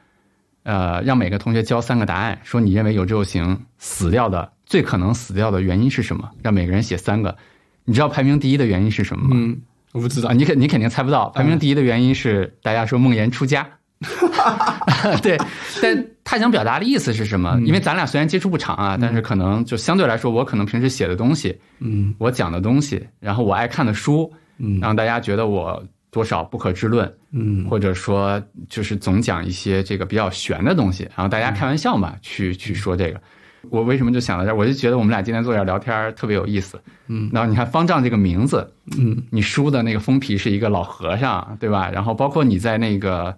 呃，让每个同学交三个答案，说你认为有这种型死掉的最可能死掉的原因是什么？让每个人写三个。你知道排名第一的原因是什么吗？嗯，我不知啊，你肯你肯定猜不到，排名第一的原因是大家说梦妍出家。对，但他想表达的意思是什么？因为咱俩虽然接触不长啊，但是可能就相对来说，我可能平时写的东西，嗯我讲的东西，然后我爱看的书，嗯让大家觉得我多少不可知论，嗯或者说就是总讲一些这个比较玄的东西，然后大家开玩笑嘛，去去说这个。我为什么就想到这儿？我就觉得我们俩今天坐这儿聊天特别有意思。嗯，然后你看方丈这个名字，嗯你书的那个封皮是一个老和尚，对吧？然后包括你在那个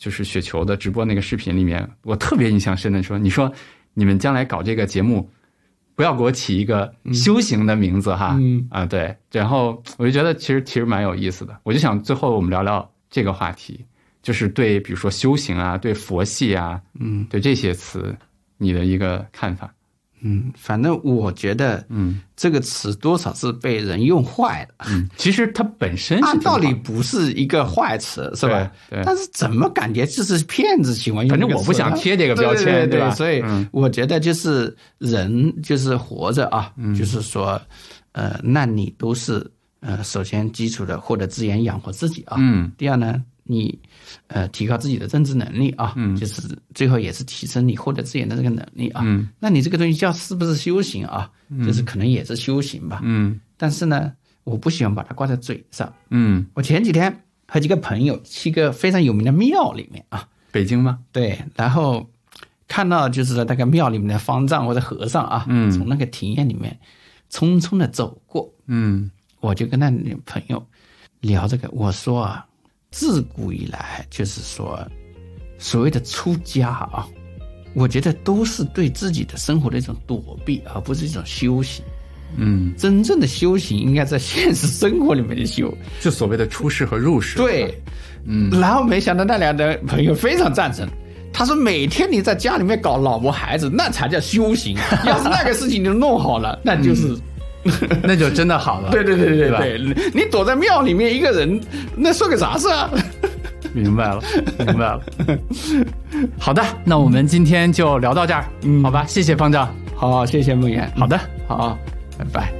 就是雪球的直播那个视频里面，我特别印象深的说，你说你们将来搞这个节目，不要给我起一个修行的名字哈，嗯。啊对，然后我就觉得其实其实蛮有意思的，我就想最后我们聊聊这个话题，就是对比如说修行啊，对佛系啊，嗯。对这些词你的一个看法，嗯，反正我觉得嗯这个词多少是被人用坏了。嗯，其实它本身 按道理不是一个坏词，是吧？对对但是怎么感觉就是骗子喜欢用反？正我不想贴这个标签对吧所以嗯我觉得就是人就是活着啊，嗯就是说，呃，那你都是呃，首先基础的获得资源养活自己啊。嗯第二呢，你呃提高自己的政治能力啊，嗯，就是最后也是提升你获得资源的这个能力啊。嗯，那你这个东西叫是不是修行啊？就是可能也是修行吧。嗯但是呢，我不喜欢把它挂在嘴上。嗯，我前几天和几个朋友去一个非常有名的庙里面啊，北京吗？对，然后看到就是那个庙里面的方丈或者和尚啊，嗯从那个庭院里面匆匆的走过，嗯我就跟那女朋友聊这个，我说啊，自古以来就是说，所谓的出家啊，我觉得都是对自己的生活的一种躲避，而不是一种修行。嗯，真正的修行应该在现实生活里面去修。就所谓的出世和入世。，对，嗯，然后没想到那两个朋友非常赞成。他说：“每天你在家里面搞老婆孩子，那才叫修行。要是那个事情你弄好了，那就是 那就真的好了。对对对对对你躲在庙里面一个人，那算个啥事啊？明白了，明白了。好的，那我们今天就聊到这儿，嗯好吧？谢谢方丈。好，谢谢梦妍。好的。好，拜拜。